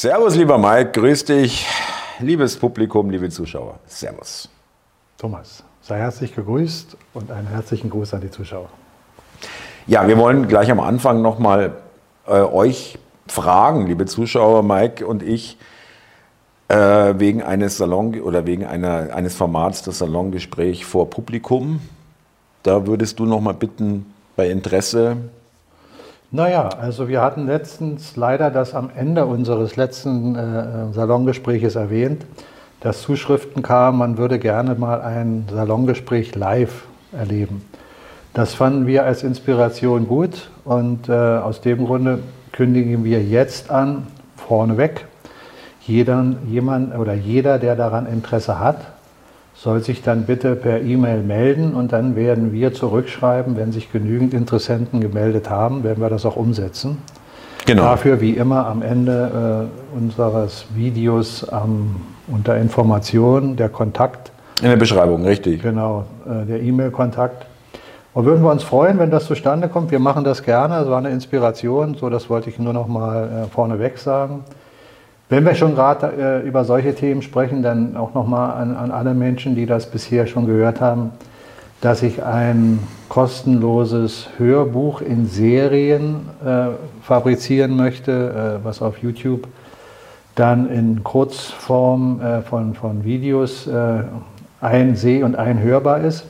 Servus, lieber Mike, grüß dich. Liebes Publikum, liebe Zuschauer, Servus. Thomas, sei herzlich gegrüßt und einen herzlichen Gruß an die Zuschauer. Ja, wir wollen gleich am Anfang nochmal äh, euch fragen, liebe Zuschauer, Mike und ich, äh, wegen eines Salon oder wegen einer, eines Formats das Salongespräch vor Publikum. Da würdest du nochmal bitten, bei Interesse naja, also wir hatten letztens leider das am Ende unseres letzten äh, Salongespräches erwähnt, dass Zuschriften kamen, man würde gerne mal ein Salongespräch live erleben. Das fanden wir als Inspiration gut und äh, aus dem Grunde kündigen wir jetzt an, vorneweg, jeder, jemand oder jeder, der daran Interesse hat, soll sich dann bitte per E-Mail melden und dann werden wir zurückschreiben, wenn sich genügend Interessenten gemeldet haben, werden wir das auch umsetzen. Genau. Dafür wie immer am Ende äh, unseres Videos ähm, unter Information der Kontakt. In der Beschreibung, richtig. Genau, äh, der E-Mail-Kontakt. Und würden wir uns freuen, wenn das zustande kommt. Wir machen das gerne. Es war eine Inspiration. So, das wollte ich nur noch mal äh, vorneweg sagen. Wenn wir schon gerade äh, über solche Themen sprechen, dann auch nochmal an, an alle Menschen, die das bisher schon gehört haben, dass ich ein kostenloses Hörbuch in Serien äh, fabrizieren möchte, äh, was auf YouTube dann in Kurzform äh, von, von Videos äh, ein seh- und ein hörbar ist.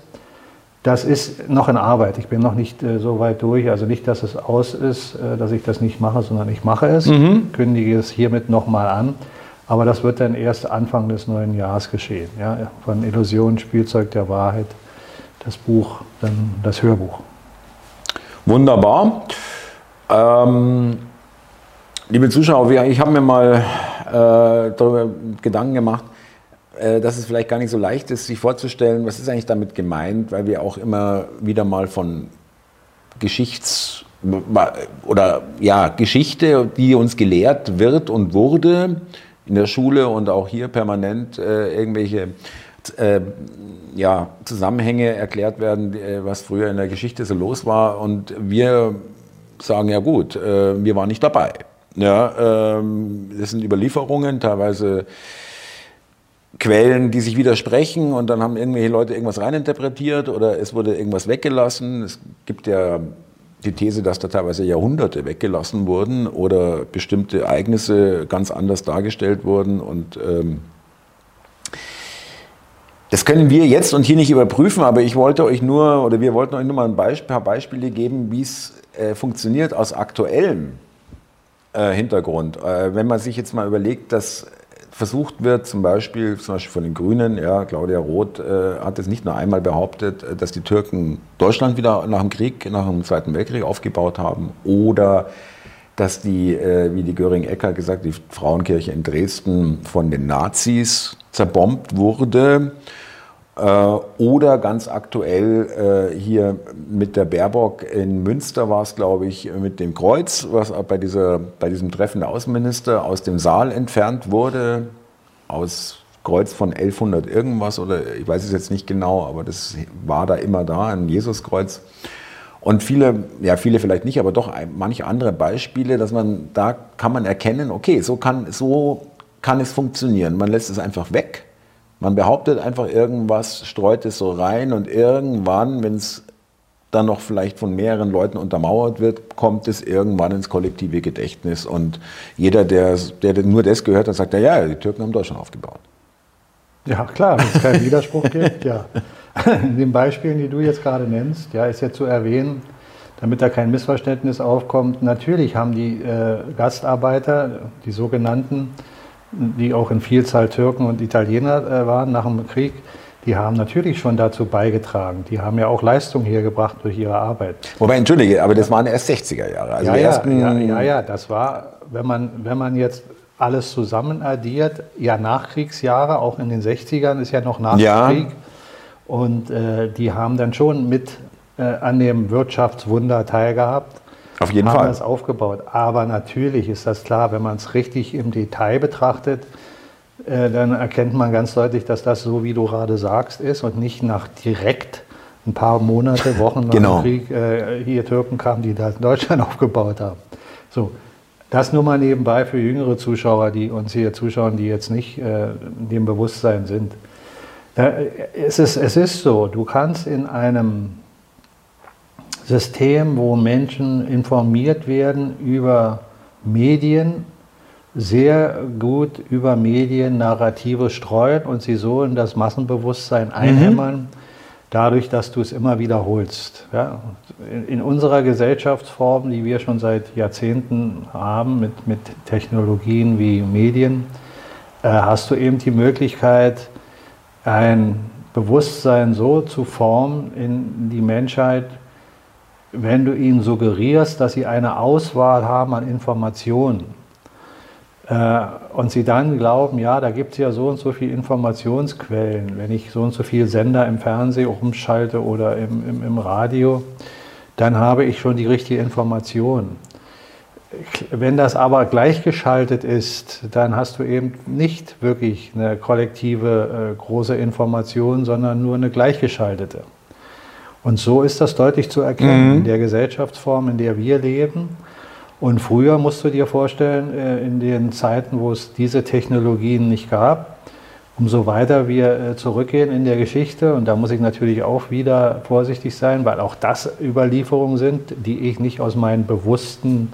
Das ist noch in Arbeit. Ich bin noch nicht äh, so weit durch. Also nicht, dass es aus ist, äh, dass ich das nicht mache, sondern ich mache es, mhm. kündige es hiermit nochmal an. Aber das wird dann erst Anfang des neuen Jahres geschehen. Ja? Von Illusion, Spielzeug der Wahrheit, das Buch, dann das Hörbuch. Wunderbar. Ähm, liebe Zuschauer, ich habe mir mal äh, darüber Gedanken gemacht, dass es vielleicht gar nicht so leicht ist, sich vorzustellen, was ist eigentlich damit gemeint, weil wir auch immer wieder mal von Geschichts- oder ja, Geschichte, die uns gelehrt wird und wurde in der Schule und auch hier permanent äh, irgendwelche äh, ja, Zusammenhänge erklärt werden, äh, was früher in der Geschichte so los war. Und wir sagen, ja gut, äh, wir waren nicht dabei. Ja, ähm, das sind Überlieferungen, teilweise Quellen, die sich widersprechen und dann haben irgendwelche Leute irgendwas reininterpretiert oder es wurde irgendwas weggelassen. Es gibt ja die These, dass da teilweise Jahrhunderte weggelassen wurden oder bestimmte Ereignisse ganz anders dargestellt wurden und ähm, das können wir jetzt und hier nicht überprüfen, aber ich wollte euch nur oder wir wollten euch nur mal ein Beispiel, paar Beispiele geben, wie es äh, funktioniert aus aktuellem äh, Hintergrund. Äh, wenn man sich jetzt mal überlegt, dass versucht wird, zum Beispiel, zum Beispiel von den Grünen, ja, Claudia Roth äh, hat es nicht nur einmal behauptet, äh, dass die Türken Deutschland wieder nach dem Krieg, nach dem Zweiten Weltkrieg aufgebaut haben oder dass die, äh, wie die Göring-Ecker gesagt, die Frauenkirche in Dresden von den Nazis zerbombt wurde. Äh, oder ganz aktuell äh, hier mit der Baerbock in Münster war es, glaube ich, mit dem Kreuz, was bei, dieser, bei diesem Treffen der Außenminister aus dem Saal entfernt wurde, aus Kreuz von 1100 irgendwas oder ich weiß es jetzt nicht genau, aber das war da immer da, ein Jesuskreuz. Und viele, ja viele vielleicht nicht, aber doch manche andere Beispiele, dass man, da kann man erkennen, okay, so kann, so kann es funktionieren. Man lässt es einfach weg man behauptet einfach irgendwas, streut es so rein und irgendwann, wenn es dann noch vielleicht von mehreren Leuten untermauert wird, kommt es irgendwann ins kollektive Gedächtnis und jeder, der, der nur das gehört hat, sagt, ja, ja, die Türken haben Deutschland aufgebaut. Ja, klar, wenn es keinen Widerspruch gibt, ja. In den Beispielen, die du jetzt gerade nennst, ja, ist ja zu erwähnen, damit da kein Missverständnis aufkommt, natürlich haben die äh, Gastarbeiter, die sogenannten, die auch in Vielzahl Türken und Italiener äh, waren nach dem Krieg, die haben natürlich schon dazu beigetragen. Die haben ja auch Leistung hier gebracht durch ihre Arbeit. Wobei, entschuldige, aber das waren erst 60er Jahre. Also ja, ja, ja, ja, ja, das war, wenn man, wenn man jetzt alles zusammen addiert, ja, Nachkriegsjahre, auch in den 60ern ist ja noch Nachkrieg. Ja. Und äh, die haben dann schon mit äh, an dem Wirtschaftswunder teilgehabt. Auf jeden haben Fall. das aufgebaut. Aber natürlich ist das klar, wenn man es richtig im Detail betrachtet, äh, dann erkennt man ganz deutlich, dass das so, wie du gerade sagst, ist und nicht nach direkt ein paar Monate, Wochen nach genau. dem Krieg äh, hier Türken kamen, die da Deutschland aufgebaut haben. So, Das nur mal nebenbei für jüngere Zuschauer, die uns hier zuschauen, die jetzt nicht äh, dem Bewusstsein sind. Da, äh, es, ist, es ist so, du kannst in einem System, wo Menschen informiert werden über Medien, sehr gut über Medien Narrative streuen und sie so in das Massenbewusstsein mhm. einhämmern, mhm. dadurch, dass du es immer wiederholst. Ja? In, in, unserer Gesellschaftsform, die wir schon seit Jahrzehnten haben, mit, mit Technologien wie Medien, äh, hast du eben die Möglichkeit, ein Bewusstsein so zu formen in die Menschheit, wenn du ihnen suggerierst, dass sie eine Auswahl haben an Informationen äh, und sie dann glauben, ja, da gibt es ja so und so viele Informationsquellen, wenn ich so und so viele Sender im Fernsehen umschalte oder im, im, im Radio, dann habe ich schon die richtige Information. Wenn das aber gleichgeschaltet ist, dann hast du eben nicht wirklich eine kollektive äh, große Information, sondern nur eine gleichgeschaltete. Und so ist das deutlich zu erkennen mhm. in der Gesellschaftsform, in der wir leben. Und früher musst du dir vorstellen, äh, in den Zeiten, wo es diese Technologien nicht gab, umso weiter wir äh, zurückgehen in der Geschichte, und da muss ich natürlich auch wieder vorsichtig sein, weil auch das Überlieferungen sind, die ich nicht aus meinem bewussten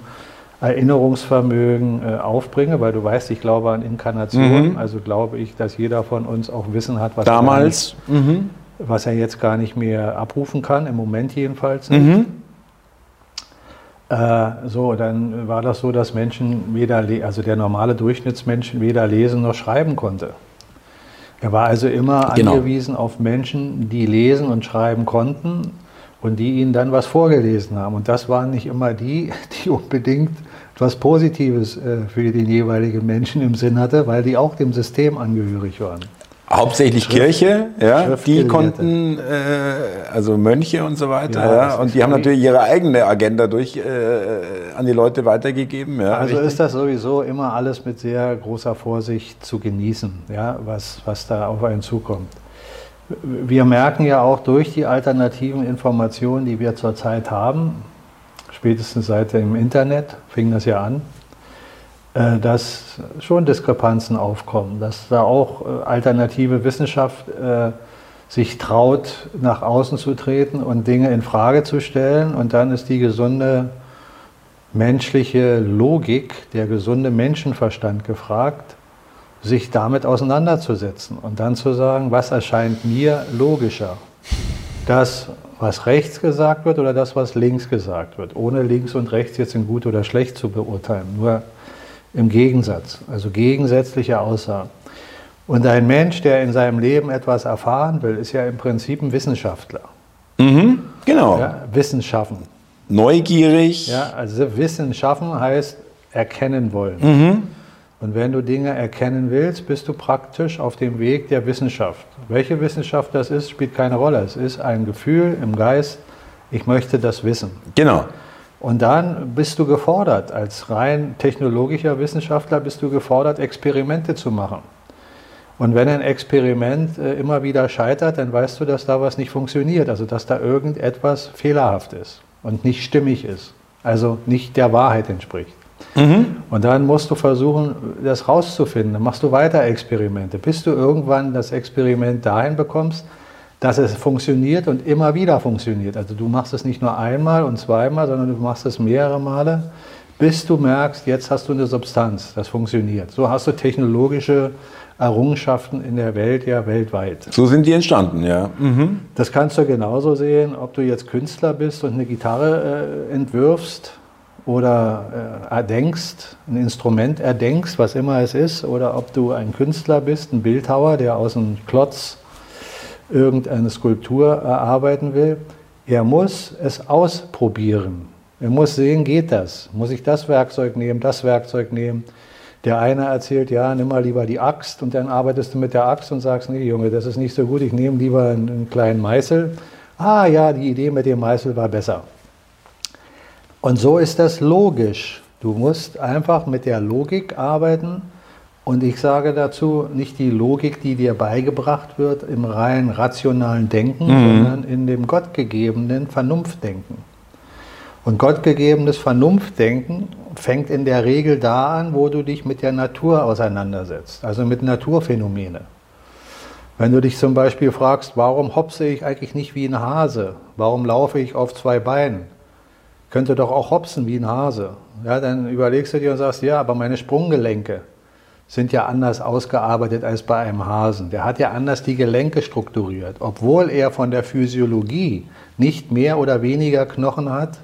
Erinnerungsvermögen äh, aufbringe, weil du weißt, ich glaube an Inkarnation, mhm. also glaube ich, dass jeder von uns auch Wissen hat, was damals, er, mhm. Was er jetzt gar nicht mehr abrufen kann, im Moment jedenfalls nicht. Mhm. Äh, so, dann war das so, dass Menschen weder, also der normale Durchschnittsmensch weder lesen noch schreiben konnte. Er war also immer genau. angewiesen auf Menschen, die lesen und schreiben konnten und die ihnen dann was vorgelesen haben. Und das waren nicht immer die, die unbedingt etwas Positives äh, für den jeweiligen Menschen im Sinn hatte, weil die auch dem System angehörig waren. Hauptsächlich Schrift, Kirche, ja, die konnten, äh, also Mönche und so weiter, ja, ja und die haben natürlich ihre eigene Agenda durch äh, an die Leute weitergegeben. Ja, also richtig? ist das sowieso immer alles mit sehr großer Vorsicht zu genießen, ja, was, was da auf einen zukommt. Wir merken ja auch durch die alternativen Informationen, die wir zurzeit haben, spätestens seit dem Internet fing das ja an, dass schon Diskrepanzen aufkommen, dass da auch äh, alternative Wissenschaft äh, sich traut, nach außen zu treten und Dinge in Frage zu stellen. Und dann ist die gesunde menschliche Logik, der gesunde Menschenverstand gefragt, sich damit auseinanderzusetzen und dann zu sagen, was erscheint mir logischer? Das, was rechts gesagt wird oder das, was links gesagt wird, ohne links und rechts jetzt in gut oder schlecht zu beurteilen. Nur im Gegensatz, also gegensätzliche Aussagen. Und ein Mensch, der in seinem Leben etwas erfahren will, ist ja im Prinzip ein Wissenschaftler. Mhm, genau. Ja, Wissen schaffen. Neugierig. Ja, also Wissen schaffen heißt erkennen wollen. Mhm. Und wenn du Dinge erkennen willst, bist du praktisch auf dem Weg der Wissenschaft. Welche Wissenschaft das ist, spielt keine Rolle. Es ist ein Gefühl im Geist, ich möchte das wissen. Genau. Und dann bist du gefordert, als rein technologischer Wissenschaftler bist du gefordert, Experimente zu machen. Und wenn ein Experiment äh, immer wieder scheitert, dann weißt du, dass da was nicht funktioniert, also dass da irgendetwas fehlerhaft ist und nicht stimmig ist, also nicht der Wahrheit entspricht. Mhm. Und dann musst du versuchen, das rauszufinden. Dann machst du weiter Experimente, bis du irgendwann das Experiment dahin bekommst, dass es funktioniert und immer wieder funktioniert. Also du machst es nicht nur einmal und zweimal, sondern du machst es mehrere Male, bis du merkst, jetzt hast du eine Substanz, das funktioniert. So hast du technologische Errungenschaften in der Welt ja weltweit. So sind die entstanden, ja. Mhm. Das kannst du genauso sehen, ob du jetzt Künstler bist und eine Gitarre äh, entwirfst oder äh, erdenkst, ein Instrument erdenkst, was immer es ist, oder ob du ein Künstler bist, ein Bildhauer, der aus einem Klotz irgendeine Skulptur erarbeiten will, er muss es ausprobieren. Er muss sehen, geht das? Muss ich das Werkzeug nehmen, das Werkzeug nehmen? Der eine erzählt, ja, nimm mal lieber die Axt und dann arbeitest du mit der Axt und sagst, nee, Junge, das ist nicht so gut, ich nehme lieber einen, einen kleinen Meißel. Ah ja, die Idee mit dem Meißel war besser. Und so ist das logisch. Du musst einfach mit der Logik arbeiten und ich sage dazu nicht die Logik, die dir beigebracht wird im rein rationalen Denken, mhm. sondern in dem gottgegebenen Vernunftdenken. Und gottgegebenes Vernunftdenken fängt in der Regel da an, wo du dich mit der Natur auseinandersetzt, also mit Naturphänomene. Wenn du dich zum Beispiel fragst, warum hopse ich eigentlich nicht wie ein Hase? Warum laufe ich auf zwei Beinen? Könnte doch auch hopsen wie ein Hase. Ja, dann überlegst du dir und sagst, ja, aber meine Sprunggelenke sind ja anders ausgearbeitet als bei einem Hasen. Der hat ja anders die Gelenke strukturiert, obwohl er von der Physiologie nicht mehr oder weniger Knochen hat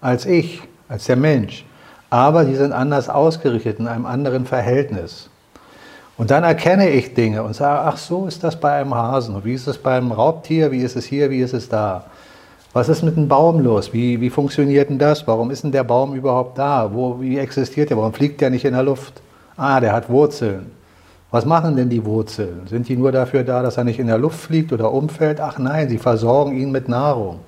als ich, als der Mensch. Aber die sind anders ausgerichtet in einem anderen Verhältnis. Und dann erkenne ich Dinge und sage, ach so ist das bei einem Hasen. Wie ist es beim Raubtier? Wie ist es hier? Wie ist es da? Was ist mit dem Baum los? Wie, wie funktioniert denn das? Warum ist denn der Baum überhaupt da? Wo, wie existiert der? Warum fliegt der nicht in der Luft? Ah, der hat Wurzeln. Was machen denn die Wurzeln? Sind die nur dafür da, dass er nicht in der Luft fliegt oder umfällt? Ach nein, sie versorgen ihn mit Nahrung.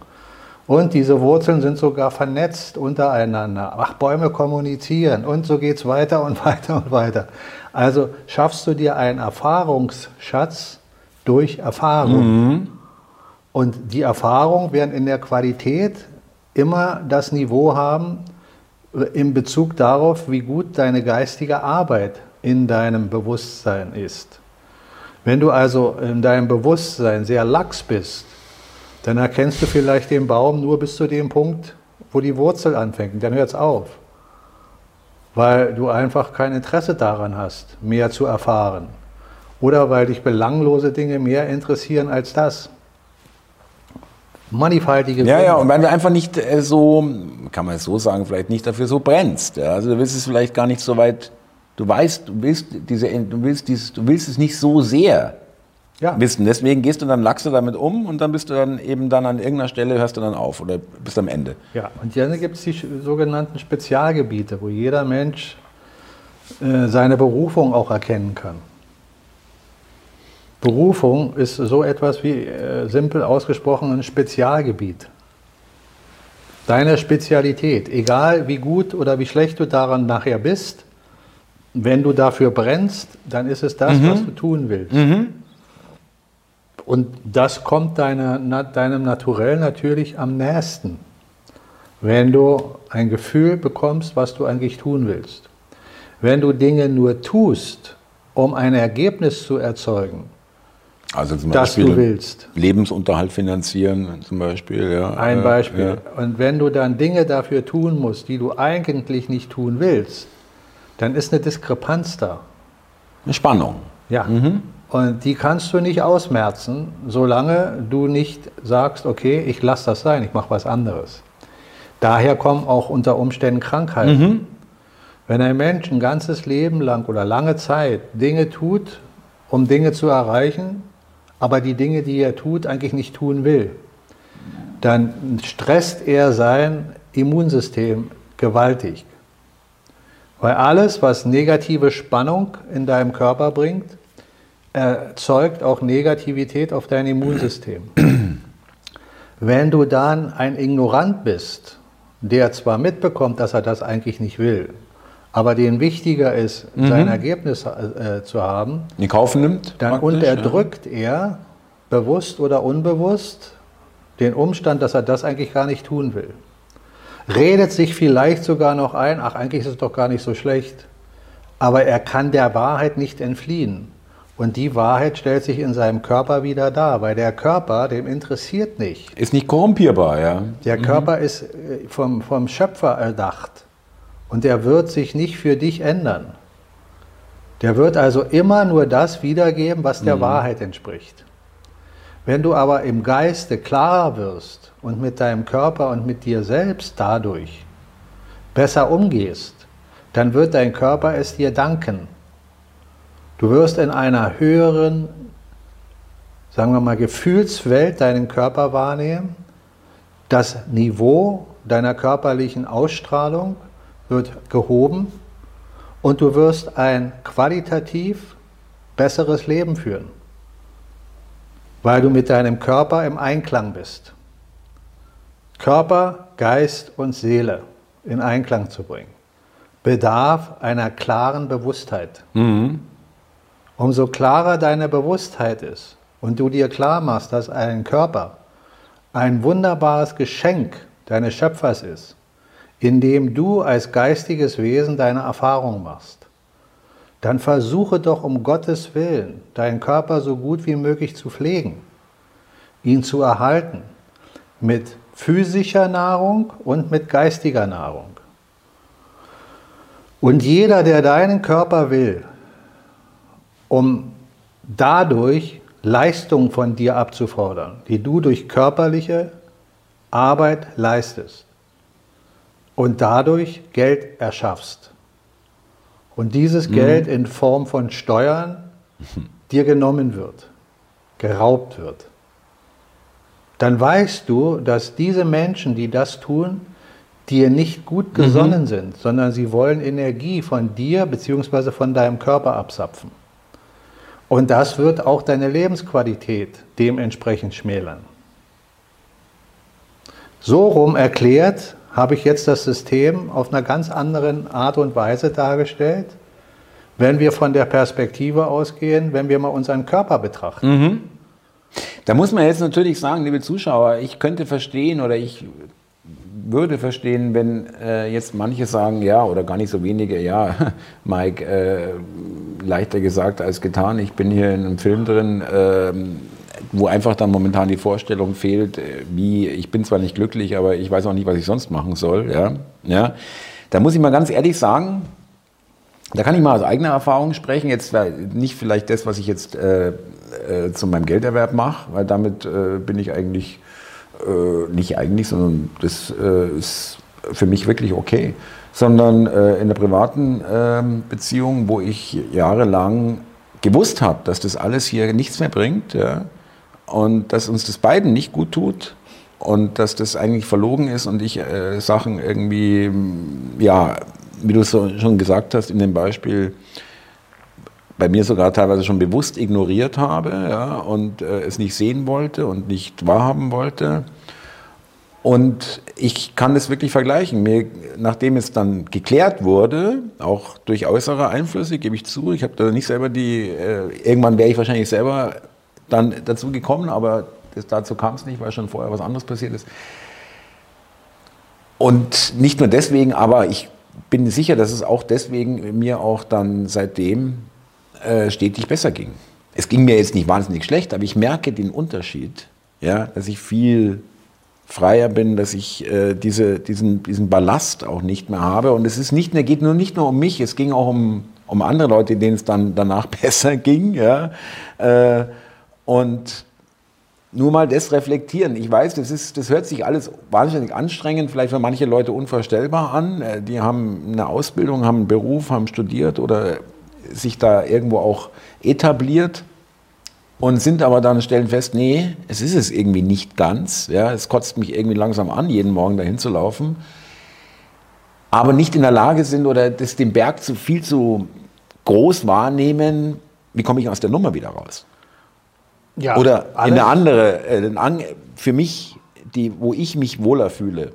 Und diese Wurzeln sind sogar vernetzt untereinander. Ach, Bäume kommunizieren und so geht es weiter und weiter und weiter. Also schaffst du dir einen Erfahrungsschatz durch Erfahrung. Mhm. Und die Erfahrung werden in der Qualität immer das Niveau haben in Bezug darauf, wie gut deine geistige Arbeit in deinem Bewusstsein ist. Wenn du also in deinem Bewusstsein sehr lax bist, dann erkennst du vielleicht den Baum nur bis zu dem Punkt, wo die Wurzel anfängt. Dann hört es auf. Weil du einfach kein Interesse daran hast, mehr zu erfahren. Oder weil dich belanglose Dinge mehr interessieren als das. Mannigfaltige Ja, ja, und wenn du einfach nicht äh, so, kann man es so sagen, vielleicht nicht dafür so brennst. Ja? Also du willst es vielleicht gar nicht so weit, du weißt, du willst, diese, du willst, dieses, du willst es nicht so sehr ja. wissen. Deswegen gehst du dann, lachst du damit um und dann bist du dann eben dann an irgendeiner Stelle, hörst du dann auf oder bist am Ende. Ja, und dann gibt es die sogenannten Spezialgebiete, wo jeder Mensch äh, seine Berufung auch erkennen kann. Berufung ist so etwas wie äh, simpel ausgesprochen ein Spezialgebiet. Deine Spezialität, egal wie gut oder wie schlecht du daran nachher bist, wenn du dafür brennst, dann ist es das, mhm. was du tun willst. Mhm. Und das kommt deiner, na, deinem Naturell natürlich am nächsten, wenn du ein Gefühl bekommst, was du eigentlich tun willst. Wenn du Dinge nur tust, um ein Ergebnis zu erzeugen, also zum das Beispiel du willst. Lebensunterhalt finanzieren zum Beispiel. Ja. Ein Beispiel. Ja. Und wenn du dann Dinge dafür tun musst, die du eigentlich nicht tun willst, dann ist eine Diskrepanz da. Eine Spannung. Ja. Mhm. Und die kannst du nicht ausmerzen, solange du nicht sagst, okay, ich lasse das sein, ich mache was anderes. Daher kommen auch unter Umständen Krankheiten. Mhm. Wenn ein Mensch ein ganzes Leben lang oder lange Zeit Dinge tut, um Dinge zu erreichen, aber die Dinge, die er tut, eigentlich nicht tun will, dann stresst er sein Immunsystem gewaltig. Weil alles, was negative Spannung in deinem Körper bringt, erzeugt auch Negativität auf dein Immunsystem. Wenn du dann ein Ignorant bist, der zwar mitbekommt, dass er das eigentlich nicht will, aber den wichtiger ist, mhm. sein Ergebnis äh, zu haben, in Kauf nimmt, dann unterdrückt ja. er bewusst oder unbewusst den Umstand, dass er das eigentlich gar nicht tun will. Redet sich vielleicht sogar noch ein, ach eigentlich ist es doch gar nicht so schlecht, aber er kann der Wahrheit nicht entfliehen. Und die Wahrheit stellt sich in seinem Körper wieder dar, weil der Körper, dem interessiert nicht. Ist nicht korrumpierbar, ja. Der mhm. Körper ist äh, vom, vom Schöpfer erdacht und der wird sich nicht für dich ändern. Der wird also immer nur das wiedergeben, was der mhm. Wahrheit entspricht. Wenn du aber im Geiste klarer wirst und mit deinem Körper und mit dir selbst dadurch besser umgehst, dann wird dein Körper es dir danken Du wirst in einer höheren, sagen wir mal, Gefühlswelt deinen Körper wahrnehmen. Das Niveau deiner körperlichen Ausstrahlung wird gehoben und du wirst ein qualitativ besseres Leben führen, weil du mit deinem Körper im Einklang bist. Körper, Geist und Seele in Einklang zu bringen, bedarf einer klaren Bewusstheit. Mhm. Umso klarer deine Bewusstheit ist und du dir klar machst, dass ein Körper ein wunderbares Geschenk deines Schöpfers ist, indem du als geistiges Wesen deine Erfahrung machst, dann versuche doch um Gottes Willen, deinen Körper so gut wie möglich zu pflegen, ihn zu erhalten, mit physischer Nahrung und mit geistiger Nahrung. Und jeder, der deinen Körper will, um dadurch Leistung von dir abzufordern, die du durch körperliche Arbeit leistest und dadurch Geld erschaffst und dieses mhm. Geld in Form von Steuern dir genommen wird, geraubt wird, dann weißt du, dass diese Menschen, die das tun, dir nicht gut mhm. gesonnen mhm. sind, sondern sie wollen Energie von dir bzw. von deinem Körper absapfen. Und das wird auch deine Lebensqualität dementsprechend schmälern. So rum erklärt habe ich jetzt das System auf einer ganz anderen Art und Weise dargestellt, wenn wir von der Perspektive ausgehen, wenn wir mal unseren Körper betrachten. Mhm. Da muss man jetzt natürlich sagen, liebe Zuschauer, ich könnte verstehen oder ich würde verstehen, wenn äh, jetzt manche sagen, ja, oder gar nicht so wenige, ja, Mike, äh, leichter gesagt als getan, ich bin hier in einem Film drin, äh, wo einfach dann momentan die Vorstellung fehlt, äh, wie, ich bin zwar nicht glücklich, aber ich weiß auch nicht, was ich sonst machen soll, ja, ja. Da muss ich mal ganz ehrlich sagen, da kann ich mal aus eigener Erfahrung sprechen, jetzt nicht vielleicht das, was ich jetzt äh, äh, zu meinem Gelderwerb mache, weil damit bin ich eigentlich äh, nicht eigentlich, sondern das äh, ist für mich wirklich okay, sondern äh, in der privaten äh, Beziehung, wo ich jahrelang gewusst habe, dass das alles hier nichts mehr bringt ja, und dass uns das beiden nicht gut tut und dass das eigentlich verlogen ist und ich äh, Sachen irgendwie, ja, wie du es so schon gesagt hast in dem Beispiel, bei mir sogar teilweise schon bewusst ignoriert habe ja, und äh, es nicht sehen wollte und nicht wahrhaben wollte. Und ich kann das wirklich vergleichen. Mir, nachdem es dann geklärt wurde, auch durch äußere Einflüsse, gebe ich zu, ich habe da nicht selber die, äh, irgendwann wäre ich wahrscheinlich selber dann dazu gekommen, aber das, dazu kam es nicht, weil schon vorher was anderes passiert ist. Und nicht nur deswegen, aber ich bin sicher, dass es auch deswegen mir auch dann seitdem äh, stetig besser ging. Es ging mir jetzt nicht wahnsinnig schlecht, aber ich merke den Unterschied, ja, dass ich viel freier bin, dass ich äh, diese, diesen, diesen Ballast auch nicht mehr habe. Und es ist nicht mehr, geht nur nicht nur um mich, es ging auch um, um andere Leute, denen es dann danach besser ging. Ja? Äh, und nur mal das reflektieren. Ich weiß, das, ist, das hört sich alles wahnsinnig anstrengend, vielleicht für manche Leute unvorstellbar an. Äh, die haben eine Ausbildung, haben einen Beruf, haben studiert oder sich da irgendwo auch etabliert und sind aber dann stellen fest, nee, es ist es irgendwie nicht ganz. Ja, es kotzt mich irgendwie langsam an, jeden Morgen dahin zu laufen. Aber nicht in der Lage sind oder das den Berg zu viel zu groß wahrnehmen, wie komme ich aus der Nummer wieder raus? Ja, oder in eine andere, äh, für mich, die, wo ich mich wohler fühle.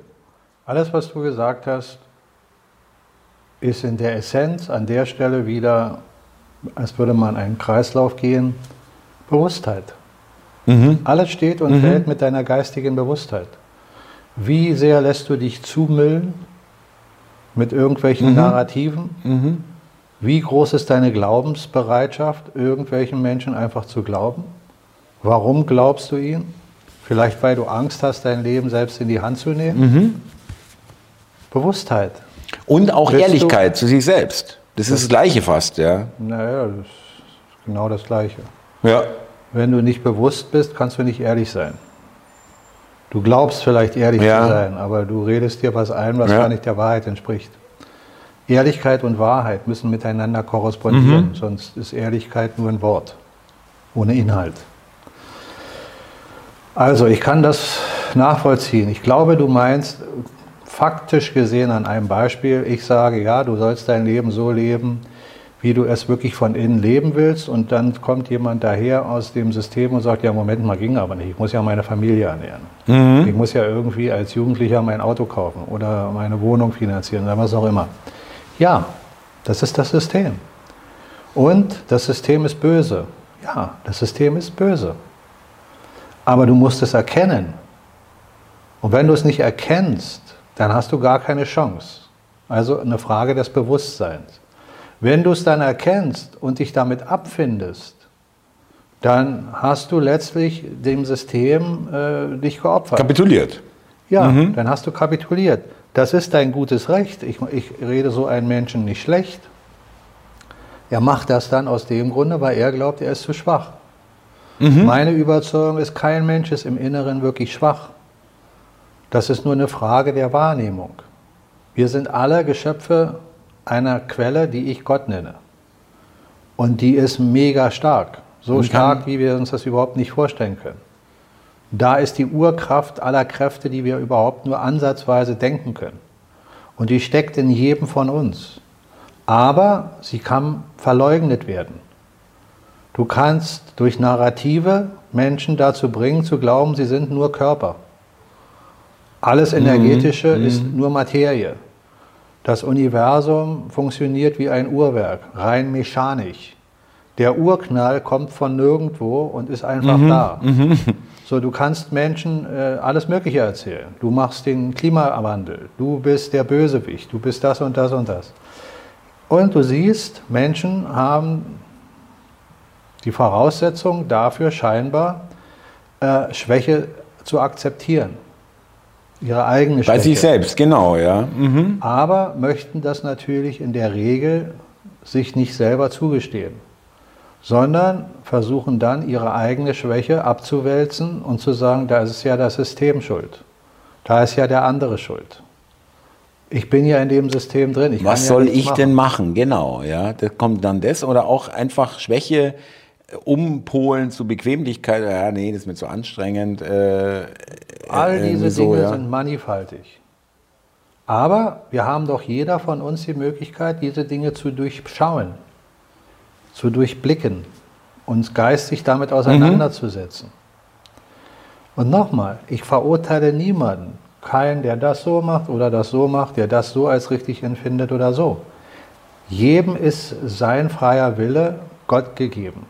Alles, was du gesagt hast, ist in der Essenz an der Stelle wieder, als würde man einen Kreislauf gehen, Bewusstheit. Mhm. Alles steht und mhm. fällt mit deiner geistigen Bewusstheit. Wie sehr lässt du dich zumüllen mit irgendwelchen mhm. Narrativen? Mhm. Wie groß ist deine Glaubensbereitschaft, irgendwelchen Menschen einfach zu glauben? Warum glaubst du ihnen? Vielleicht weil du Angst hast, dein Leben selbst in die Hand zu nehmen? Mhm. Bewusstheit. Und auch Willst Ehrlichkeit zu sich selbst. Das, das ist das Gleiche fast, ja. Naja, das ist genau das Gleiche. Ja. Wenn du nicht bewusst bist, kannst du nicht ehrlich sein. Du glaubst vielleicht ehrlich ja. zu sein, aber du redest dir was ein, was ja. gar nicht der Wahrheit entspricht. Ehrlichkeit und Wahrheit müssen miteinander korrespondieren, mhm. sonst ist Ehrlichkeit nur ein Wort, ohne Inhalt. Also, ich kann das nachvollziehen. Ich glaube, du meinst faktisch gesehen an einem Beispiel, ich sage, ja, du sollst dein Leben so leben, wie du es wirklich von innen leben willst und dann kommt jemand daher aus dem System und sagt, ja, Moment mal, ging aber nicht, ich muss ja meine Familie ernähren. Mhm. Ich muss ja irgendwie als Jugendlicher mein Auto kaufen oder meine Wohnung finanzieren oder was auch immer. Ja, das ist das System. Und das System ist böse. Ja, das System ist böse. Aber du musst es erkennen. Und wenn du es nicht erkennst, dann hast du gar keine Chance. Also eine Frage des Bewusstseins. Wenn du es dann erkennst und dich damit abfindest, dann hast du letztlich dem System äh, dich geopfert. Kapituliert. Ja, mhm. dann hast du kapituliert. Das ist dein gutes Recht. Ich, ich rede so einen Menschen nicht schlecht. Er macht das dann aus dem Grunde, weil er glaubt, er ist zu schwach. Mhm. Meine Überzeugung ist, kein Mensch ist im Inneren wirklich schwach. Das ist nur eine Frage der Wahrnehmung. Wir sind alle Geschöpfe einer Quelle, die ich Gott nenne. Und die ist mega stark. So stark, wie wir uns das überhaupt nicht vorstellen können. Da ist die Urkraft aller Kräfte, die wir überhaupt nur ansatzweise denken können. Und die steckt in jedem von uns. Aber sie kann verleugnet werden. Du kannst durch Narrative Menschen dazu bringen, zu glauben, sie sind nur Körper. Alles Energetische mhm. ist nur Materie. Das Universum funktioniert wie ein Uhrwerk, rein mechanisch. Der Urknall kommt von nirgendwo und ist einfach mhm. da. Mhm. So, du kannst Menschen äh, alles Mögliche erzählen. Du machst den Klimawandel, du bist der Bösewicht, du bist das und das und das. Und du siehst, Menschen haben die Voraussetzung dafür scheinbar, äh, Schwäche zu akzeptieren. Ihre eigene Schwäche. Bei sich selbst, genau, ja. Mhm. Aber möchten das natürlich in der Regel sich nicht selber zugestehen sondern versuchen dann ihre eigene Schwäche abzuwälzen und zu sagen, da ist ja das System schuld. Da ist ja der andere schuld. Ich bin ja in dem System drin. Ich Was soll ja ich machen. denn machen? Genau, ja. Da kommt dann das oder auch einfach Schwäche äh, umpolen zu Bequemlichkeit. Ja, nee, das ist mir zu anstrengend. Äh, All diese so, Dinge ja. sind mannigfaltig. Aber wir haben doch jeder von uns die Möglichkeit, diese Dinge zu durchschauen zu durchblicken, uns geistig damit auseinanderzusetzen. Mhm. Und nochmal, ich verurteile niemanden, keinen, der das so macht oder das so macht, der das so als richtig empfindet oder so. Jedem ist sein freier Wille Gott gegeben.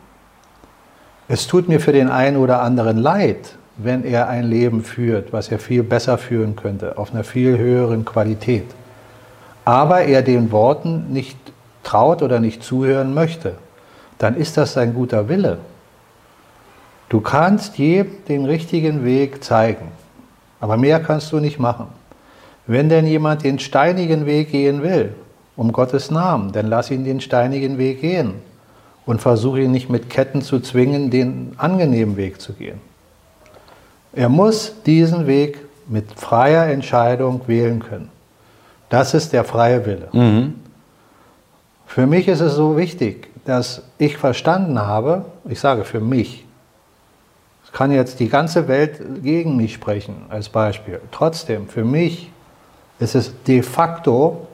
Es tut mir für den einen oder anderen leid, wenn er ein Leben führt, was er viel besser führen könnte, auf einer viel höheren Qualität. Aber er den Worten nicht traut oder nicht zuhören möchte dann ist das ein guter Wille. Du kannst jedem den richtigen Weg zeigen, aber mehr kannst du nicht machen. Wenn denn jemand den steinigen Weg gehen will, um Gottes Namen, dann lass ihn den steinigen Weg gehen und versuche ihn nicht mit Ketten zu zwingen, den angenehmen Weg zu gehen. Er muss diesen Weg mit freier Entscheidung wählen können. Das ist der freie Wille. Mhm. Für mich ist es so wichtig, dass ich verstanden habe, ich sage für mich, es kann jetzt die ganze Welt gegen mich sprechen als Beispiel. Trotzdem, für mich ist es de facto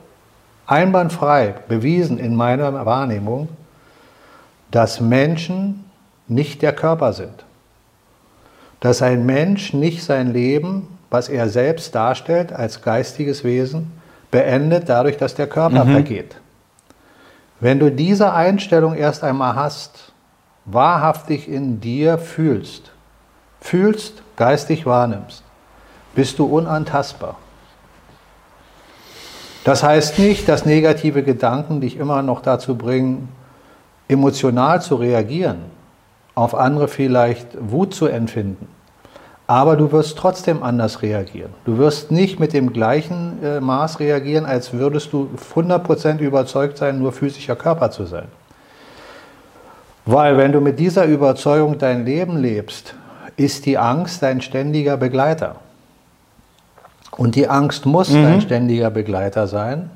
einwandfrei bewiesen in meiner Wahrnehmung, dass Menschen nicht der Körper sind. Dass ein Mensch nicht sein Leben, was er selbst darstellt als geistiges Wesen, beendet dadurch, dass der Körper mhm. vergeht. Wenn du diese Einstellung erst einmal hast, wahrhaftig in dir fühlst, fühlst, geistig wahrnimmst, bist du unantastbar. Das heißt nicht, dass negative Gedanken dich immer noch dazu bringen, emotional zu reagieren, auf andere vielleicht Wut zu empfinden. Aber du wirst trotzdem anders reagieren. Du wirst nicht mit dem gleichen äh, Maß reagieren, als würdest du 100% überzeugt sein, nur physischer Körper zu sein. Weil wenn du mit dieser Überzeugung dein Leben lebst, ist die Angst dein ständiger Begleiter. Und die Angst muss mhm. dein ständiger Begleiter sein,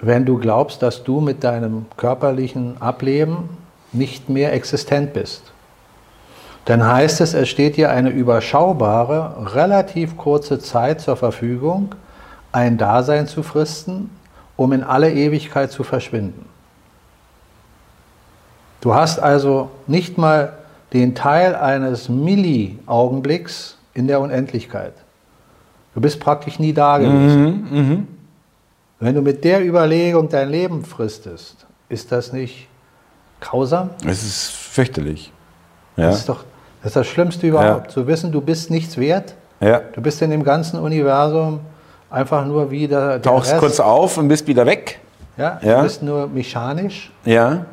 wenn du glaubst, dass du mit deinem körperlichen Ableben nicht mehr existent bist dann heißt es, es steht dir eine überschaubare, relativ kurze Zeit zur Verfügung, ein Dasein zu fristen, um in alle Ewigkeit zu verschwinden. Du hast also nicht mal den Teil eines Milli-Augenblicks in der Unendlichkeit. Du bist praktisch nie da gewesen. Mhm, mh. Wenn du mit der Überlegung dein Leben fristest, ist das nicht grausam? Es ist fürchterlich. Ja. Das ist doch das ist das Schlimmste überhaupt. Ja. Zu wissen, du bist nichts wert. Ja. Du bist in dem ganzen Universum Einfach nur wieder. Tauchst Rest, kurz auf und bist wieder weg. Ja, ja, du bist nur mechanisch. Ja.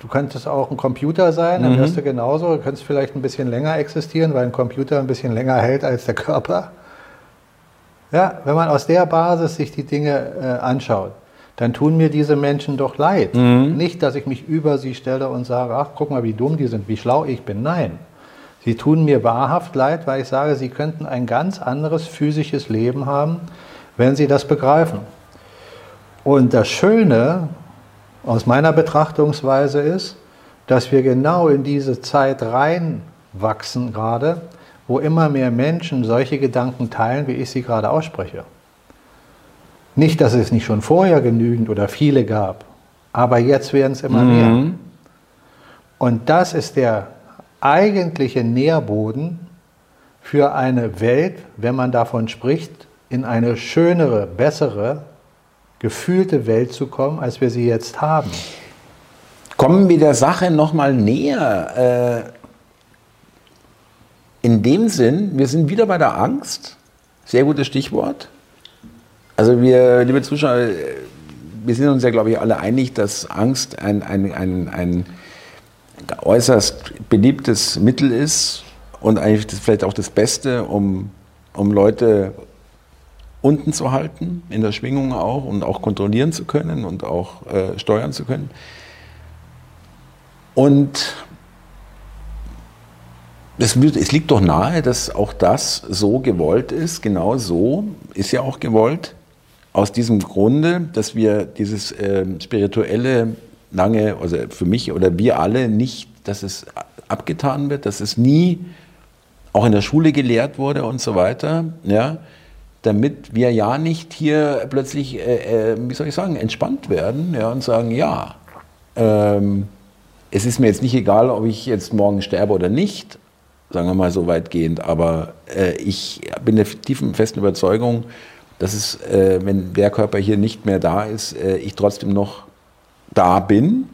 Du könntest auch ein Computer sein, dann mhm. wirst du genauso. Du könntest vielleicht ein bisschen länger existieren, weil ein Computer ein bisschen länger hält als der Körper. Ja, wenn man aus der Basis sich die Dinge äh, anschaut, dann tun mir diese Menschen doch leid. Mhm. Nicht, dass ich mich über sie stelle und sage, ach, guck mal, wie dumm die sind, wie schlau ich bin. Nein. Sie tun mir wahrhaft leid, weil ich sage, sie könnten ein ganz anderes physisches Leben haben, wenn sie das begreifen. Und das Schöne aus meiner Betrachtungsweise ist, dass wir genau in diese Zeit reinwachsen gerade, wo immer mehr Menschen solche Gedanken teilen, wie ich sie gerade ausspreche. Nicht, dass es nicht schon vorher genügend oder viele gab, aber jetzt werden es immer mhm. mehr. Und das ist der eigentliche Nährboden für eine Welt, wenn man davon spricht, in eine schönere, bessere, gefühlte Welt zu kommen, als wir sie jetzt haben. Kommen wir der Sache nochmal näher. Äh, in dem Sinn, wir sind wieder bei der Angst. Sehr gutes Stichwort. Also wir, liebe Zuschauer, wir sind uns ja, glaube ich, alle einig, dass Angst ein, ein, ein, ein äußerst beliebtes Mittel ist und eigentlich das, vielleicht auch das Beste, um, um Leute unten zu halten, in der Schwingung auch und auch kontrollieren zu können und auch äh, steuern zu können. Und es, es liegt doch nahe, dass auch das so gewollt ist, genau so ist ja auch gewollt, aus diesem Grunde, dass wir dieses äh, spirituelle lange, also für mich oder wir alle nicht, dass es abgetan wird, dass es nie auch in der Schule gelehrt wurde und so weiter, ja, damit wir ja nicht hier plötzlich, äh, äh, wie soll ich sagen, entspannt werden ja, und sagen, ja, ähm, es ist mir jetzt nicht egal, ob ich jetzt morgen sterbe oder nicht, sagen wir mal so weitgehend, aber äh, ich bin der tiefen festen Überzeugung, dass es, äh, wenn der Körper hier nicht mehr da ist, äh, ich trotzdem noch da bin,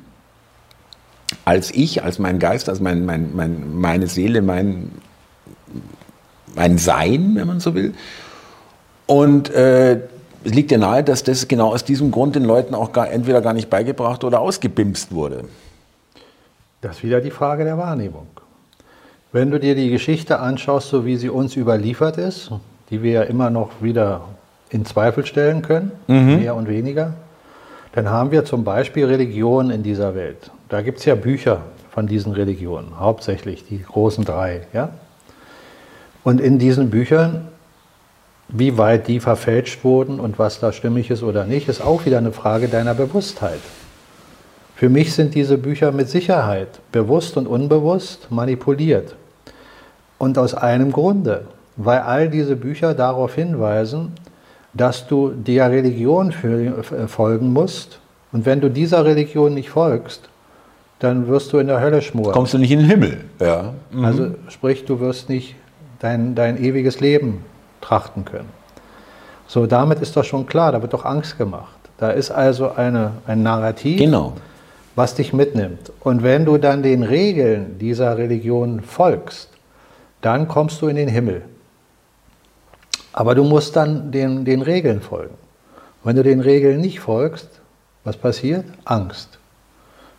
als ich, als mein Geist, als mein, mein, mein, meine Seele, mein, mein Sein, wenn man so will. Und äh, es liegt ja nahe, dass das genau aus diesem Grund den Leuten auch gar, entweder gar nicht beigebracht oder ausgebimst wurde. Das ist wieder die Frage der Wahrnehmung. Wenn du dir die Geschichte anschaust, so wie sie uns überliefert ist, die wir ja immer noch wieder in Zweifel stellen können, mhm. mehr und weniger, dann haben wir zum Beispiel Religionen in dieser Welt. Da gibt es ja Bücher von diesen Religionen, hauptsächlich die großen drei. Ja? Und in diesen Büchern wie weit die verfälscht wurden und was da stimmig ist oder nicht, ist auch wieder eine Frage deiner Bewusstheit. Für mich sind diese Bücher mit Sicherheit bewusst und unbewusst manipuliert. Und aus einem Grunde, weil all diese Bücher darauf hinweisen, dass du der Religion äh, folgen musst. Und wenn du dieser Religion nicht folgst, dann wirst du in der Hölle schmoren. Kommst du nicht in den Himmel. Ja. Mhm. Also sprich, du wirst nicht dein, dein ewiges Leben trachten können. So, damit ist doch schon klar, da wird doch Angst gemacht. Da ist also eine, ein Narrativ, genau. was dich mitnimmt. Und wenn du dann den Regeln dieser Religion folgst, dann kommst du in den Himmel. Aber du musst dann den, den Regeln folgen. Wenn du den Regeln nicht folgst, was passiert? Angst.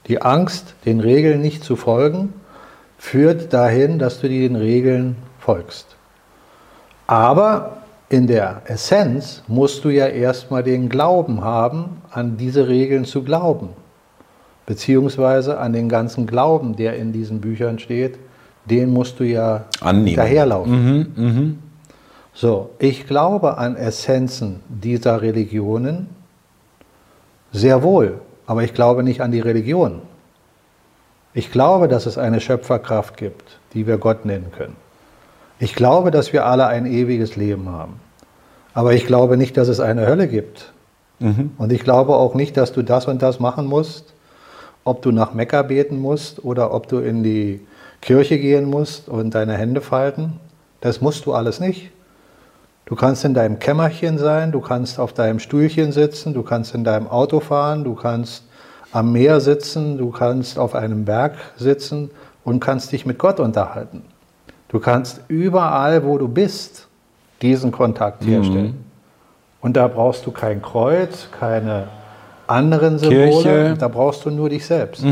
Die Angst, den Regeln nicht zu folgen, führt dahin, dass du den Regeln folgst. Aber in der Essenz musst du ja erstmal den Glauben haben, an diese Regeln zu glauben. Beziehungsweise an den ganzen Glauben, der in diesen Büchern steht, den musst du ja Annehmen. daherlaufen. Mhm, mh. So, ich glaube an Essenzen dieser Religionen sehr wohl, aber ich glaube nicht an die Religion. Ich glaube, dass es eine Schöpferkraft gibt, die wir Gott nennen können. Ich glaube, dass wir alle ein ewiges Leben haben. Aber ich glaube nicht, dass es eine Hölle gibt. Mhm. Und ich glaube auch nicht, dass du das und das machen musst, ob du nach Mekka beten musst oder ob du in die Kirche gehen musst und deine Hände falten. Das musst du alles nicht. Du kannst in deinem Kämmerchen sein, du kannst auf deinem Stuhlchen sitzen, du kannst in deinem Auto fahren, du kannst am Meer sitzen, du kannst auf einem Berg sitzen und kannst dich mit Gott unterhalten. Du kannst überall, wo du bist, diesen Kontakt herstellen. Und da brauchst du kein Kreuz, keine anderen Symbole, Kirche. da brauchst du nur dich selbst.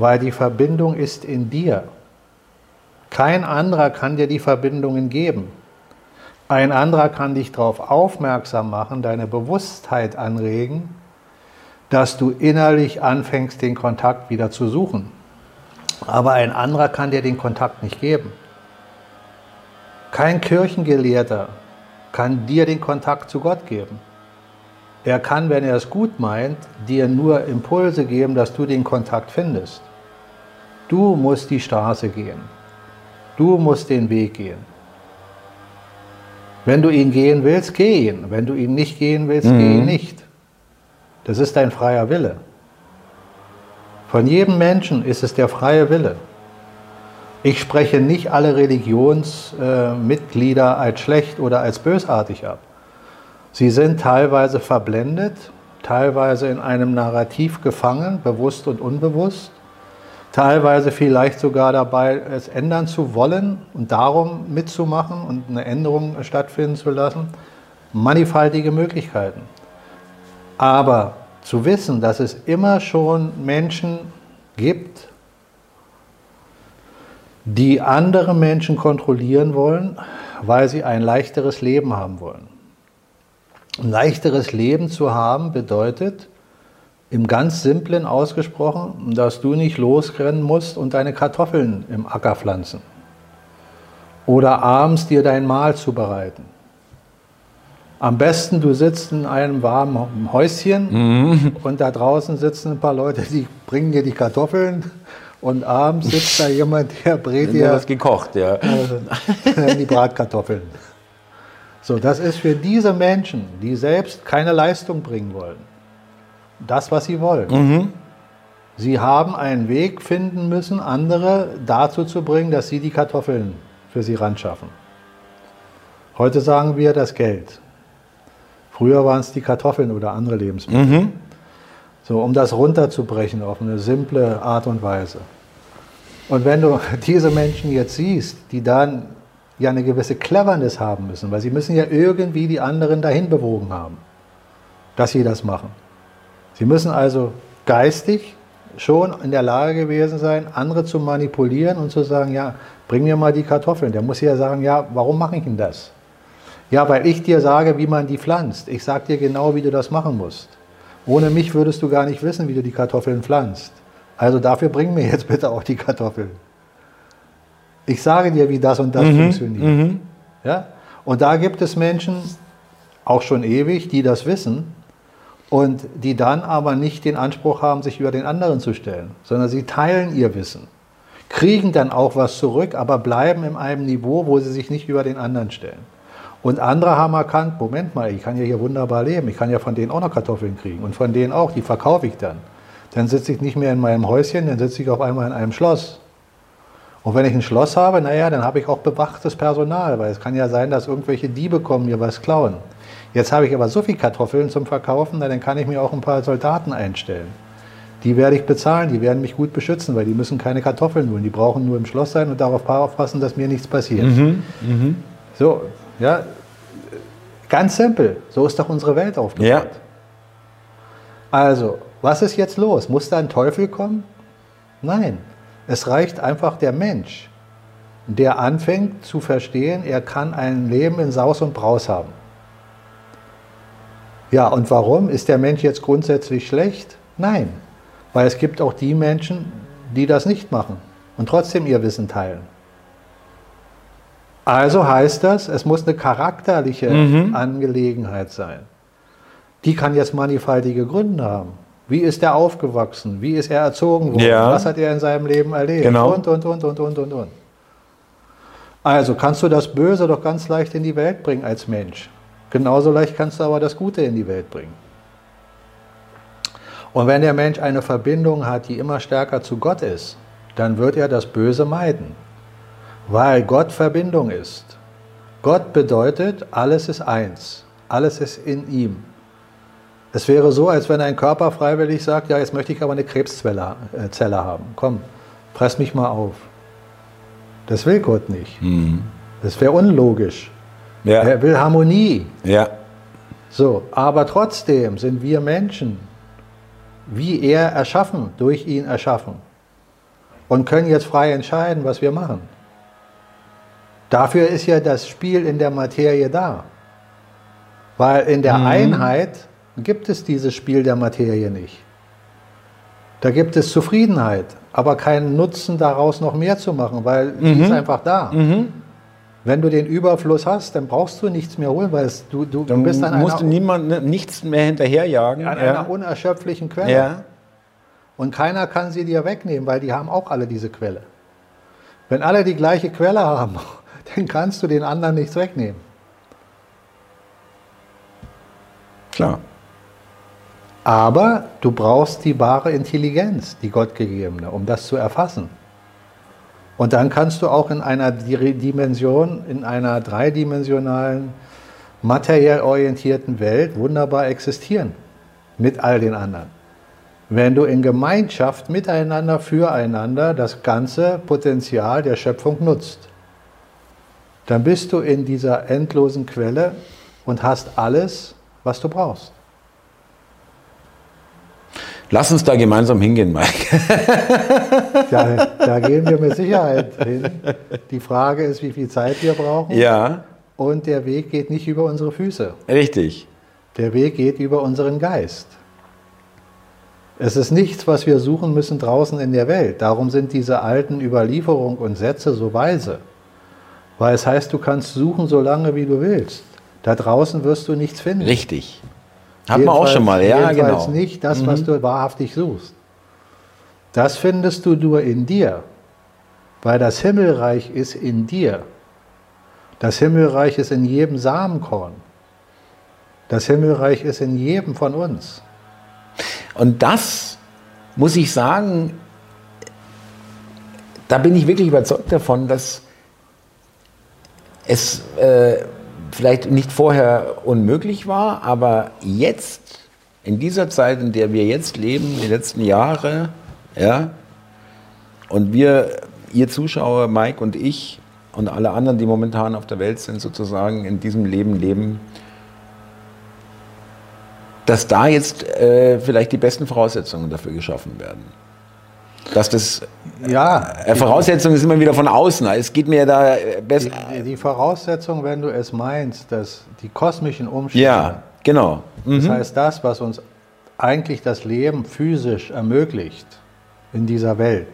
Weil die Verbindung ist in dir. Kein anderer kann dir die Verbindungen geben. Ein anderer kann dich darauf aufmerksam machen, deine Bewusstheit anregen, dass du innerlich anfängst, den Kontakt wieder zu suchen. Aber ein anderer kann dir den Kontakt nicht geben. Kein Kirchengelehrter kann dir den Kontakt zu Gott geben. Er kann, wenn er es gut meint, dir nur Impulse geben, dass du den Kontakt findest. Du musst die Straße gehen. Du musst den Weg gehen. Wenn du ihn gehen willst, geh ihn. Wenn du ihn nicht gehen willst, geh ihn nicht. Das ist dein freier Wille. Von jedem Menschen ist es der freie Wille. Ich spreche nicht alle Religionsmitglieder als schlecht oder als bösartig ab. Sie sind teilweise verblendet, teilweise in einem Narrativ gefangen, bewusst und unbewusst, teilweise vielleicht sogar dabei, es ändern zu wollen und darum mitzumachen und eine Änderung stattfinden zu lassen. Mannigfaltige Möglichkeiten. Aber zu wissen, dass es immer schon Menschen gibt, die andere Menschen kontrollieren wollen, weil sie ein leichteres Leben haben wollen. Ein leichteres Leben zu haben bedeutet, im ganz simplen ausgesprochen, dass du nicht losrennen musst und deine Kartoffeln im Acker pflanzen. Oder abends dir dein Mahl zubereiten. Am besten, du sitzt in einem warmen Häuschen und da draußen sitzen ein paar Leute, die bringen dir die Kartoffeln und abends sitzt da jemand, der brät dir das gekocht, ja. äh, die Bratkartoffeln. So, das ist für diese Menschen, die selbst keine Leistung bringen wollen, das, was sie wollen. Sie haben einen Weg finden müssen, andere dazu zu bringen, dass sie die Kartoffeln für sie ran schaffen. Heute sagen wir das Geld. Früher waren es die Kartoffeln oder andere Lebensmittel. So, um das runterzubrechen auf eine simple Art und Weise. Und wenn du diese Menschen jetzt siehst, die dann ja eine gewisse Cleverness haben müssen, weil sie müssen ja irgendwie die anderen dahin bewogen haben, dass sie das machen. Sie müssen also geistig schon in der Lage gewesen sein, andere zu manipulieren und zu sagen, ja, bring mir mal die Kartoffeln. Der muss ja sagen, ja, warum mache ich denn das? Ja, weil ich dir sage, wie man die pflanzt. Ich sage dir genau, wie du das machen musst. Ohne mich würdest du gar nicht wissen, wie du die Kartoffeln pflanzt. Also dafür bring mir jetzt bitte auch die Kartoffeln. Ich sage dir, wie das und das funktioniert. Ja? Und da gibt es Menschen, auch schon ewig, die das wissen und die dann aber nicht den Anspruch haben, sich über den anderen zu stellen, sondern sie teilen ihr Wissen, kriegen dann auch was zurück, aber bleiben in einem Niveau, wo sie sich nicht über den anderen stellen. Und andere haben erkannt, Moment mal, ich kann ja hier wunderbar leben, ich kann ja von denen auch noch Kartoffeln kriegen und von denen auch, die verkaufe ich dann. Dann sitze ich nicht mehr in meinem Häuschen, dann sitze ich auf einmal in einem Schloss. Und wenn ich ein Schloss habe, naja, dann habe ich auch bewachtes Personal, weil es kann ja sein, dass irgendwelche Diebe kommen, mir was klauen. Jetzt habe ich aber so viel Kartoffeln zum Verkaufen, na, dann kann ich mir auch ein paar Soldaten einstellen. Die werde ich bezahlen, die werden mich gut beschützen, weil die müssen keine Kartoffeln holen. Die brauchen nur im Schloss sein und darauf aufpassen, dass mir nichts passiert. So, ja, ganz simpel. So ist doch unsere Welt aufgebaut. Ja. Also, was ist jetzt los? Muss da ein Teufel kommen? Nein, es reicht einfach der Mensch, der anfängt zu verstehen, er kann ein Leben in Saus und Braus haben. Ja, und warum? Ist der Mensch jetzt grundsätzlich schlecht? Nein, weil es gibt auch die Menschen, die das nicht machen und trotzdem ihr Wissen teilen. Also heißt das, es muss eine charakterliche Angelegenheit sein. Die kann jetzt mannigfaltige Gründe haben. Wie ist er aufgewachsen? Wie ist er erzogen worden? Ja. Was hat er in seinem Leben erlebt? Genau. Und, und, und, und, und, und, und. Also kannst du das Böse doch ganz leicht in die Welt bringen als Mensch. Genauso leicht kannst du aber das Gute in die Welt bringen. Und wenn der Mensch eine Verbindung hat, die immer stärker zu Gott ist, dann wird er das Böse meiden, weil Gott Verbindung ist. Gott bedeutet, alles ist eins, alles ist in ihm. Es wäre so, als wenn ein Körper freiwillig sagt, ja, jetzt möchte ich aber eine Krebszelle äh, haben. Komm, fress mich mal auf. Das will Gott nicht. Das wäre unlogisch. Ja. Er will Harmonie. Ja. So, aber trotzdem sind wir Menschen, wie er erschaffen, durch ihn erschaffen. Und können jetzt frei entscheiden, was wir machen. Dafür ist ja das Spiel in der Materie da. Weil in der Einheit gibt es dieses Spiel der Materie nicht. Da gibt es Zufriedenheit, aber keinen Nutzen daraus noch mehr zu machen, weil die ist einfach da. Wenn du den Überfluss hast, dann brauchst du nichts mehr holen, weil es, du, du, du bist an musst einer, du niemand, ne, nichts mehr hinterherjagen. an ja. einer unerschöpflichen Quelle. ja. Und keiner kann sie dir wegnehmen, weil die haben auch alle diese Quelle. Wenn alle die gleiche Quelle haben, dann kannst du den anderen nichts wegnehmen. Klar. Aber du brauchst die wahre Intelligenz, die Gottgegebene, um das zu erfassen. Und dann kannst du auch in einer Di- Dimension, in einer dreidimensionalen, materiell orientierten Welt wunderbar existieren mit all den anderen. Wenn du in Gemeinschaft miteinander, füreinander das ganze Potenzial der Schöpfung nutzt, dann bist du in dieser endlosen Quelle und hast alles, was du brauchst. Lass uns da gemeinsam hingehen, Mike. Da, da gehen wir mit Sicherheit hin. Die Frage ist, wie viel Zeit wir brauchen. ja, Und der Weg geht nicht über unsere Füße. richtig. Der Weg geht über unseren Geist. Es ist nichts, was wir suchen müssen draußen in der Welt. Darum sind diese alten Überlieferungen und Sätze so weise. Weil es heißt, du kannst suchen, so lange wie du willst. Da draußen wirst du nichts finden. Richtig. Hat man auch schon mal, ja, jedenfalls genau. nicht das, was du wahrhaftig suchst. Das findest du nur in dir, weil das Himmelreich ist in dir. Das Himmelreich ist in jedem Samenkorn. Das Himmelreich ist in jedem von uns. Und das muss ich sagen, da bin ich wirklich überzeugt davon, dass es äh, vielleicht nicht vorher unmöglich war, aber jetzt, in dieser Zeit, in der wir jetzt leben, die letzten Jahre, ja, und wir, ihr Zuschauer, Mike und ich und alle anderen, die momentan auf der Welt sind, sozusagen in diesem Leben leben, dass da jetzt äh, vielleicht die besten Voraussetzungen dafür geschaffen werden. Dass das Ja, äh, Voraussetzungen ist immer wieder von außen. Es geht mir da äh, besser. die, die Voraussetzung, wenn du es meinst, dass die kosmischen Umstände, Ja, genau. das Mhm. heißt das, was uns eigentlich das Leben physisch ermöglicht in dieser Welt,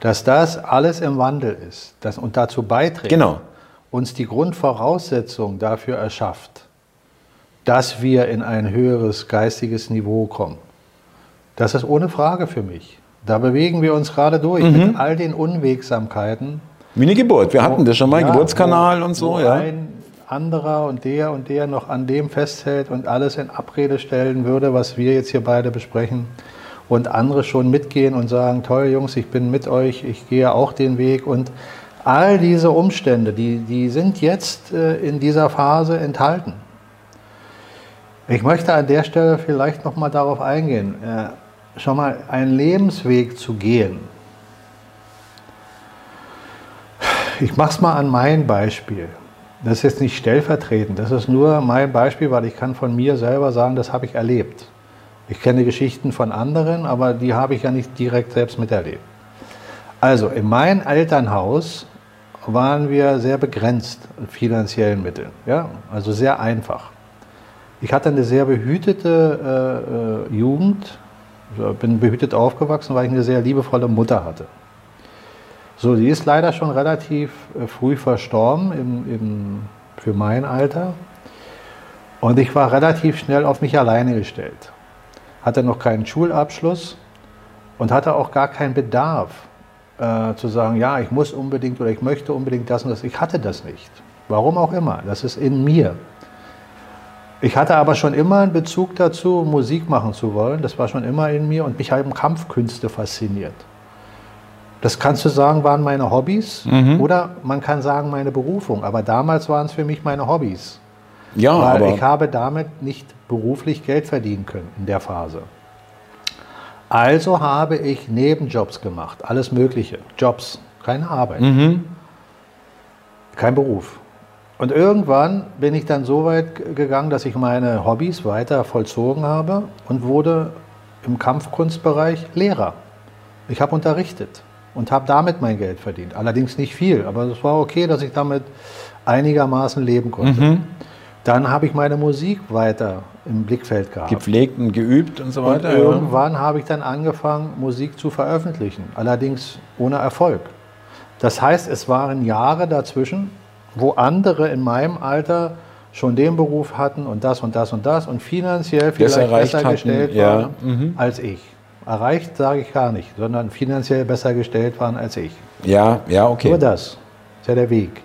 dass das alles im Wandel ist das, und dazu beiträgt, Genau. uns die Grundvoraussetzung dafür erschafft, dass wir in ein höheres geistiges Niveau kommen. Das ist ohne Frage für mich. Da bewegen wir uns gerade durch Mhm. mit all den Unwegsamkeiten. Wie eine Geburt. Wir hatten das schon mal, Ja, Geburtskanal und so. Ja. ein anderer und der und der noch an dem festhält und alles in Abrede stellen würde, was wir jetzt hier beide besprechen. Und andere schon mitgehen und sagen, toll Jungs, ich bin mit euch, ich gehe auch den Weg. Und all diese Umstände, die, die sind jetzt äh, in dieser Phase enthalten. Ich möchte an der Stelle vielleicht noch mal darauf eingehen. Schon mal einen Lebensweg zu gehen. Ich mache es mal an mein Beispiel. Das ist jetzt nicht stellvertretend, das ist nur mein Beispiel, weil ich kann von mir selber sagen, das habe ich erlebt. Ich kenne Geschichten von anderen, aber die habe ich ja nicht direkt selbst miterlebt. Also in meinem Elternhaus waren wir sehr begrenzt in finanziellen Mitteln, ja? also sehr einfach. Ich hatte eine sehr behütete äh, äh, Jugend, bin behütet aufgewachsen, weil ich eine sehr liebevolle Mutter hatte. So, die ist leider schon relativ äh, früh verstorben im, im, für mein Alter. Und ich war relativ schnell auf mich alleine gestellt. Hatte noch keinen Schulabschluss und hatte auch gar keinen Bedarf äh, zu sagen, ja, ich muss unbedingt oder ich möchte unbedingt das und das. Ich hatte das nicht. Warum auch immer. Das ist in mir. Ich hatte aber schon immer einen Bezug dazu, Musik machen zu wollen. Das war schon immer in mir und mich haben Kampfkünste fasziniert. Das kannst du sagen, waren meine Hobbys oder man kann sagen, meine Berufung. Aber damals waren es für mich meine Hobbys. Ja, Weil aber ich habe damit nicht beruflich Geld verdienen können in der Phase. Also habe ich Nebenjobs gemacht, alles Mögliche. Jobs, keine Arbeit. Mhm. Kein Beruf. Und irgendwann bin ich dann so weit gegangen, dass ich meine Hobbys weiter vollzogen habe und wurde im Kampfkunstbereich Lehrer. Ich habe unterrichtet und habe damit mein Geld verdient. Allerdings nicht viel, aber es war okay, dass ich damit einigermaßen leben konnte. Mhm. Dann habe ich meine Musik weiter im Blickfeld gehabt. Gepflegt und geübt und so weiter. Und irgendwann ja. habe ich dann angefangen, Musik zu veröffentlichen, allerdings ohne Erfolg. Das heißt, es waren Jahre dazwischen, wo andere in meinem Alter schon den Beruf hatten und das und das und das und finanziell vielleicht besser hatten, gestellt ja. waren mhm. als ich. Erreicht sage ich gar nicht, sondern finanziell besser gestellt waren als ich. Ja, ja, okay. Nur das ist ja der Weg.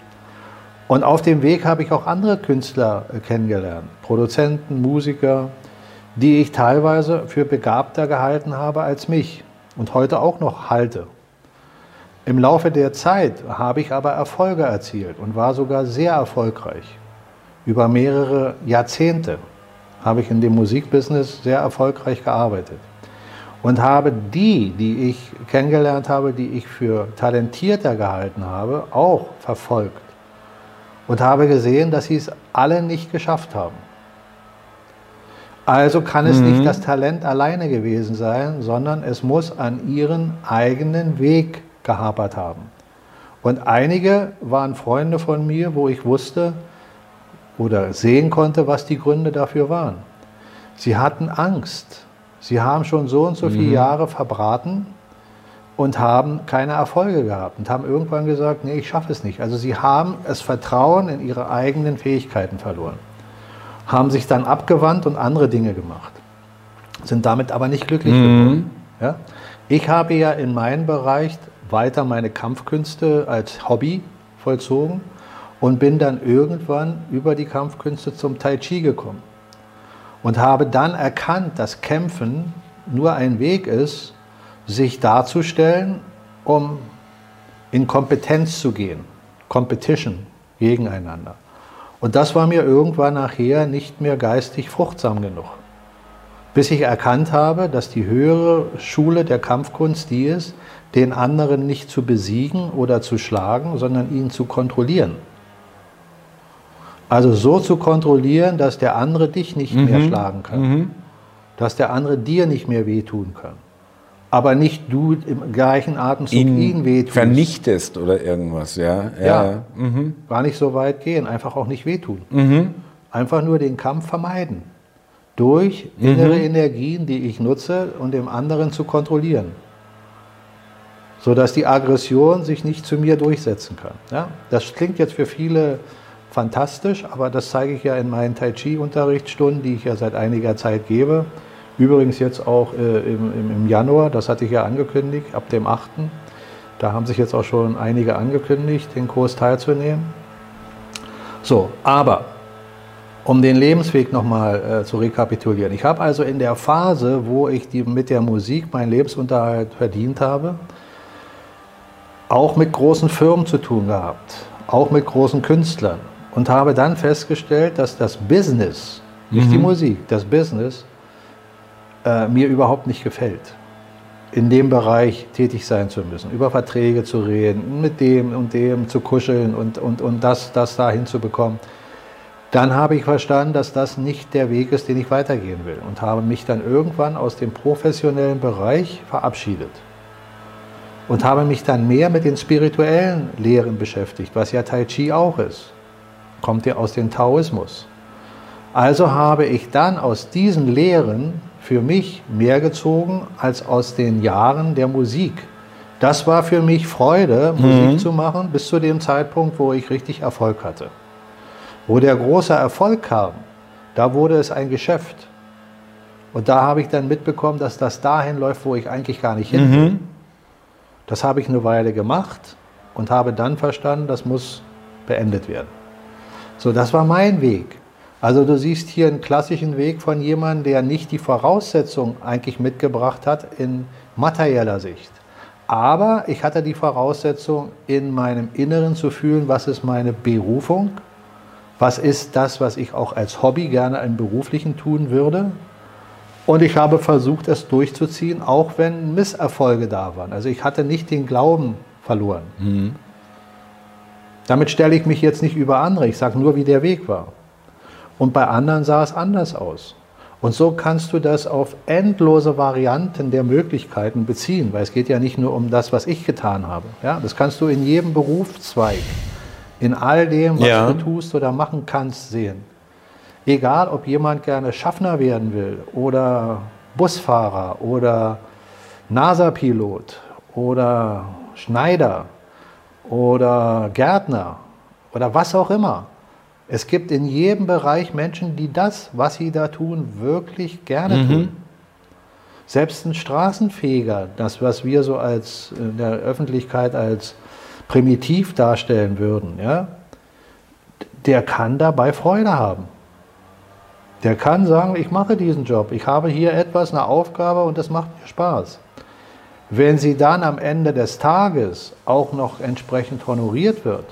Und auf dem Weg habe ich auch andere Künstler äh, kennengelernt, Produzenten, Musiker, die ich teilweise für begabter gehalten habe als mich und heute auch noch halte. Im Laufe der Zeit habe ich aber Erfolge erzielt und war sogar sehr erfolgreich. Über mehrere Jahrzehnte habe ich in dem Musikbusiness sehr erfolgreich gearbeitet und habe die, die ich kennengelernt habe, die ich für talentierter gehalten habe, auch verfolgt und habe gesehen, dass sie es alle nicht geschafft haben. Also kann es mhm. nicht das Talent alleine gewesen sein, sondern es muss an ihren eigenen Weg gehapert haben. Und einige waren Freunde von mir, wo ich wusste oder sehen konnte, was die Gründe dafür waren. Sie hatten Angst. Sie haben schon so und so viele mhm. Jahre verbraten und haben keine Erfolge gehabt und haben irgendwann gesagt, nee, ich schaffe es nicht. Also sie haben das Vertrauen in ihre eigenen Fähigkeiten verloren, haben sich dann abgewandt und andere Dinge gemacht, sind damit aber nicht glücklich mhm. geworden. Ja? Ich habe ja in meinem Bereich weiter meine Kampfkünste als Hobby vollzogen und bin dann irgendwann über die Kampfkünste zum Tai Chi gekommen und habe dann erkannt, dass Kämpfen nur ein Weg ist, sich darzustellen, um in Kompetenz zu gehen, Competition gegeneinander. Und das war mir irgendwann nachher nicht mehr geistig fruchtsam genug. Bis ich erkannt habe, dass die höhere Schule der Kampfkunst die ist, den anderen nicht zu besiegen oder zu schlagen, sondern ihn zu kontrollieren. Also so zu kontrollieren, dass der andere dich nicht mhm. mehr schlagen kann. Mhm. Dass der andere dir nicht mehr wehtun kann. Aber nicht du im gleichen Atemzug ihn, ihn wehtust. Vernichtest oder irgendwas, ja. Ja, ja. Mhm. gar nicht so weit gehen, einfach auch nicht wehtun. Mhm. Einfach nur den Kampf vermeiden. Durch innere mhm. Energien, die ich nutze, um den anderen zu kontrollieren. Sodass die Aggression sich nicht zu mir durchsetzen kann. Ja? Das klingt jetzt für viele fantastisch, aber das zeige ich ja in meinen Tai Chi-Unterrichtsstunden, die ich ja seit einiger Zeit gebe. Übrigens jetzt auch äh, im, im, Januar, das hatte ich ja angekündigt, ab dem 8. Da haben sich jetzt auch schon einige angekündigt, den Kurs teilzunehmen. So, aber um den Lebensweg nochmal äh, zu rekapitulieren. Ich habe also in der Phase, wo ich die, mit der Musik meinen Lebensunterhalt verdient habe, auch mit großen Firmen zu tun gehabt, auch mit großen Künstlern und habe dann festgestellt, dass das Business, nicht mhm. die Musik, das Business äh, mir überhaupt nicht gefällt. In dem Bereich tätig sein zu müssen, über Verträge zu reden, mit dem und dem zu kuscheln und, und, und das, das dahin zu bekommen. Dann habe ich verstanden, dass das nicht der Weg ist, den ich weitergehen will und habe mich dann irgendwann aus dem professionellen Bereich verabschiedet und habe mich dann mehr mit den spirituellen Lehren beschäftigt, was ja Tai Chi auch ist kommt ja aus dem Taoismus. Also habe ich dann aus diesen Lehren für mich mehr gezogen als aus den Jahren der Musik. Das war für mich Freude, Musik mhm. zu machen, bis zu dem Zeitpunkt, wo ich richtig Erfolg hatte. Wo der große Erfolg kam, da wurde es ein Geschäft. Und da habe ich dann mitbekommen, dass das dahin läuft, wo ich eigentlich gar nicht hin will. Mhm. Das habe ich eine Weile gemacht und habe dann verstanden, das muss beendet werden. So, das war mein Weg. Also du siehst hier einen klassischen Weg von jemandem, der nicht die Voraussetzung eigentlich mitgebracht hat in materieller Sicht. Aber ich hatte die Voraussetzung, in meinem Inneren zu fühlen, was ist meine Berufung, was ist das, was ich auch als Hobby gerne im beruflichen tun würde. Und ich habe versucht, es durchzuziehen, auch wenn Misserfolge da waren. Also ich hatte nicht den Glauben verloren. Mhm. Damit stelle ich mich jetzt nicht über andere, ich sage nur, wie der Weg war. Und bei anderen sah es anders aus. Und so kannst du das auf endlose Varianten der Möglichkeiten beziehen, weil es geht ja nicht nur um das, was ich getan habe. Ja, das kannst du in jedem Berufszweig, in all dem, was ja. du tust oder machen kannst, sehen. Egal, ob jemand gerne Schaffner werden will oder Busfahrer oder NASA-Pilot oder Schneider oder Gärtner oder was auch immer. Es gibt in jedem Bereich Menschen, die das, was sie da tun, wirklich gerne mhm. tun. Selbst ein Straßenfeger, das, was wir so als in der Öffentlichkeit als primitiv darstellen würden, ja, der kann dabei Freude haben. Der kann sagen, ich mache diesen Job, ich habe hier etwas, eine Aufgabe und das macht mir Spaß. Wenn sie dann am Ende des Tages auch noch entsprechend honoriert wird,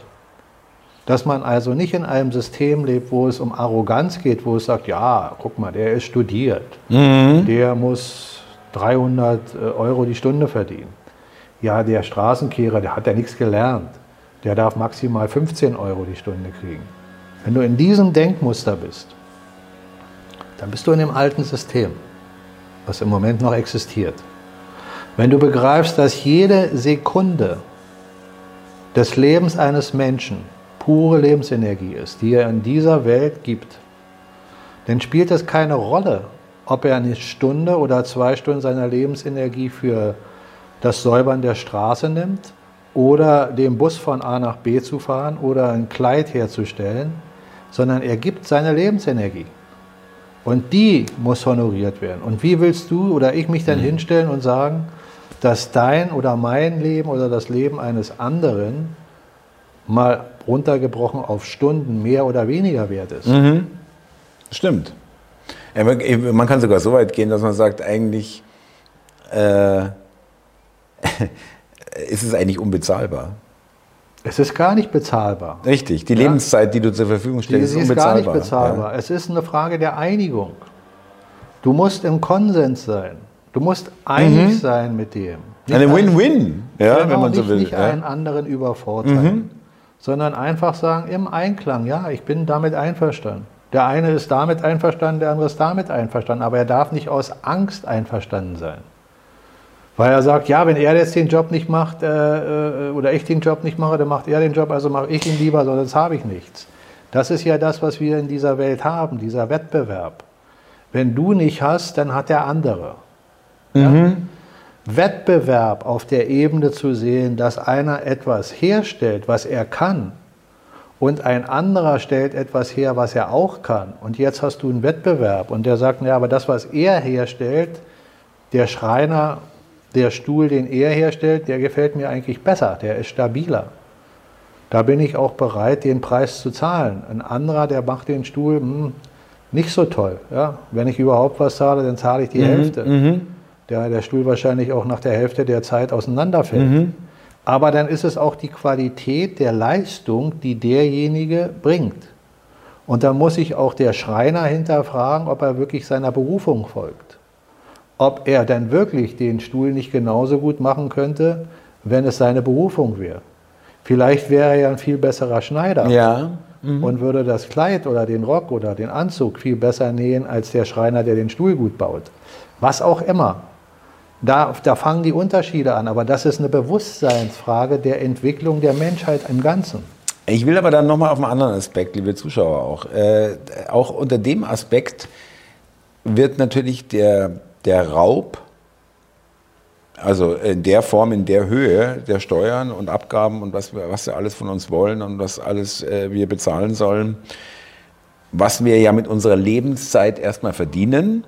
dass man also nicht in einem System lebt, wo es um Arroganz geht, wo es sagt, ja, guck mal, der ist studiert, mhm. der muss 300 äh, Euro die Stunde verdienen. Ja, der Straßenkehrer, der hat ja nichts gelernt, der darf maximal 15 Euro die Stunde kriegen. Wenn du in diesem Denkmuster bist, dann bist du in dem alten System, was im Moment noch existiert. Wenn du begreifst, dass jede Sekunde des Lebens eines Menschen pure Lebensenergie ist, die er in dieser Welt gibt, dann spielt es keine Rolle, ob er eine Stunde oder zwei Stunden seiner Lebensenergie für das Säubern der Straße nimmt oder den Bus von A nach B zu fahren oder ein Kleid herzustellen, sondern er gibt seine Lebensenergie. Und die muss honoriert werden. Und wie willst du oder ich mich dann mhm. hinstellen und sagen, dass dein oder mein Leben oder das Leben eines anderen mal runtergebrochen auf Stunden mehr oder weniger wert ist. Mhm. Stimmt. Man kann sogar so weit gehen, dass man sagt, eigentlich äh, ist es eigentlich unbezahlbar. Es ist gar nicht bezahlbar. Richtig, die ja. Lebenszeit, die du zur Verfügung stellst, ist unbezahlbar. ist gar nicht bezahlbar. Ja. Es ist eine Frage der Einigung. Du musst im Konsens sein. Du musst einig mhm. sein mit dem. Nicht eine Win-Win, ja, genau, wenn man so will. Nicht ja. einen anderen übervorteilen. Mhm sondern einfach sagen, im Einklang, ja, ich bin damit einverstanden. Der eine ist damit einverstanden, der andere ist damit einverstanden, aber er darf nicht aus Angst einverstanden sein. Weil er sagt, ja, wenn er jetzt den Job nicht macht äh, äh, oder ich den Job nicht mache, dann macht er den Job, also mache ich ihn lieber, sonst habe ich nichts. Das ist ja das, was wir in dieser Welt haben, dieser Wettbewerb. Wenn du nicht hast, dann hat der andere. Mhm. Ja? Wettbewerb auf der Ebene zu sehen, dass einer etwas herstellt, was er kann, und ein anderer stellt etwas her, was er auch kann. Und jetzt hast du einen Wettbewerb und der sagt, ja, aber das, was er herstellt, der Schreiner, der Stuhl, den er herstellt, der gefällt mir eigentlich besser, der ist stabiler. Da bin ich auch bereit, den Preis zu zahlen. Ein anderer, der macht den Stuhl mh, hm, nicht so toll. Ja? Wenn ich überhaupt was zahle, dann zahle ich die mhm, Hälfte. Mhm der, der Stuhl wahrscheinlich auch nach der Hälfte der Zeit auseinanderfällt. Mhm. Aber dann ist es auch die Qualität der Leistung, die derjenige bringt. Und dann muss sich auch der Schreiner hinterfragen, ob er wirklich seiner Berufung folgt. Ob er dann wirklich den Stuhl nicht genauso gut machen könnte, wenn es seine Berufung wäre. Vielleicht wäre er ja ein viel besserer Schneider. Ja. Mhm. Und würde das Kleid oder den Rock oder den Anzug viel besser nähen als der Schreiner, der den Stuhl gut baut. Was auch immer. Da, da fangen die Unterschiede an, aber das ist eine Bewusstseinsfrage der Entwicklung der Menschheit im Ganzen. Ich will aber dann nochmal auf einen anderen Aspekt, liebe Zuschauer auch. Äh, auch unter dem Aspekt wird natürlich der, der Raub, also in der Form, in der Höhe der Steuern und Abgaben und was, wir, was sie alles von uns wollen und was alles äh, wir bezahlen sollen, was wir ja mit unserer Lebenszeit erstmal verdienen,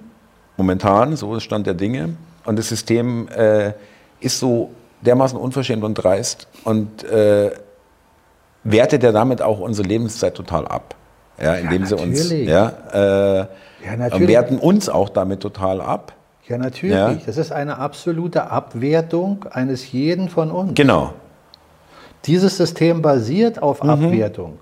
momentan, so ist Stand der Dinge, und das System äh, ist so dermaßen unverschämt und dreist und äh, wertet ja damit auch unsere Lebenszeit total ab. Ja, indem ja, sie uns ja, äh, ja, werten uns auch damit total ab. Ja, natürlich. Ja. Das ist eine absolute Abwertung eines jeden von uns. Genau. Dieses System basiert auf mhm. Abwertung.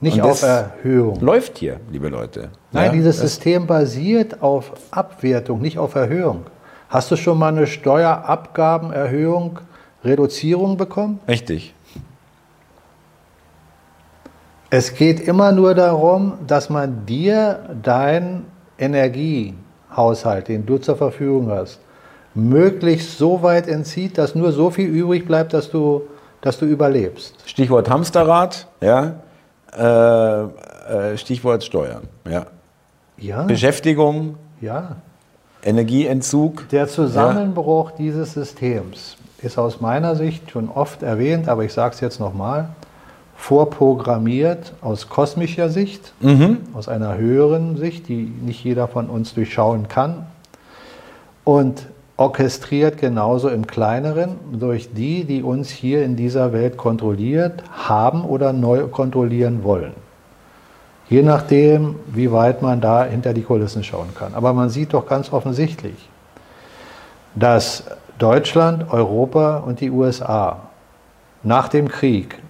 Nicht auf Erhöhung. Läuft hier, liebe Leute. Nein, ja, dieses System basiert auf Abwertung, nicht auf Erhöhung. Hast du schon mal eine Steuerabgabenerhöhung, Reduzierung bekommen? Richtig. Es geht immer nur darum, dass man dir deinen Energiehaushalt, den du zur Verfügung hast, möglichst so weit entzieht, dass nur so viel übrig bleibt, dass du, dass du überlebst. Stichwort Hamsterrad, ja. Äh, äh, Stichwort Steuern, ja. Ja, Beschäftigung, ja. Energieentzug. Der Zusammenbruch dieses Systems ist aus meiner Sicht schon oft erwähnt, aber ich sage es jetzt nochmal, vorprogrammiert aus kosmischer Sicht, aus einer höheren Sicht, die nicht jeder von uns durchschauen kann, und orchestriert genauso im kleineren durch die, die uns hier in dieser Welt kontrolliert haben oder neu kontrollieren wollen. Je nachdem, wie weit man da hinter die Kulissen schauen kann. Aber man sieht doch ganz offensichtlich, dass Deutschland, Europa und die USA nach dem Krieg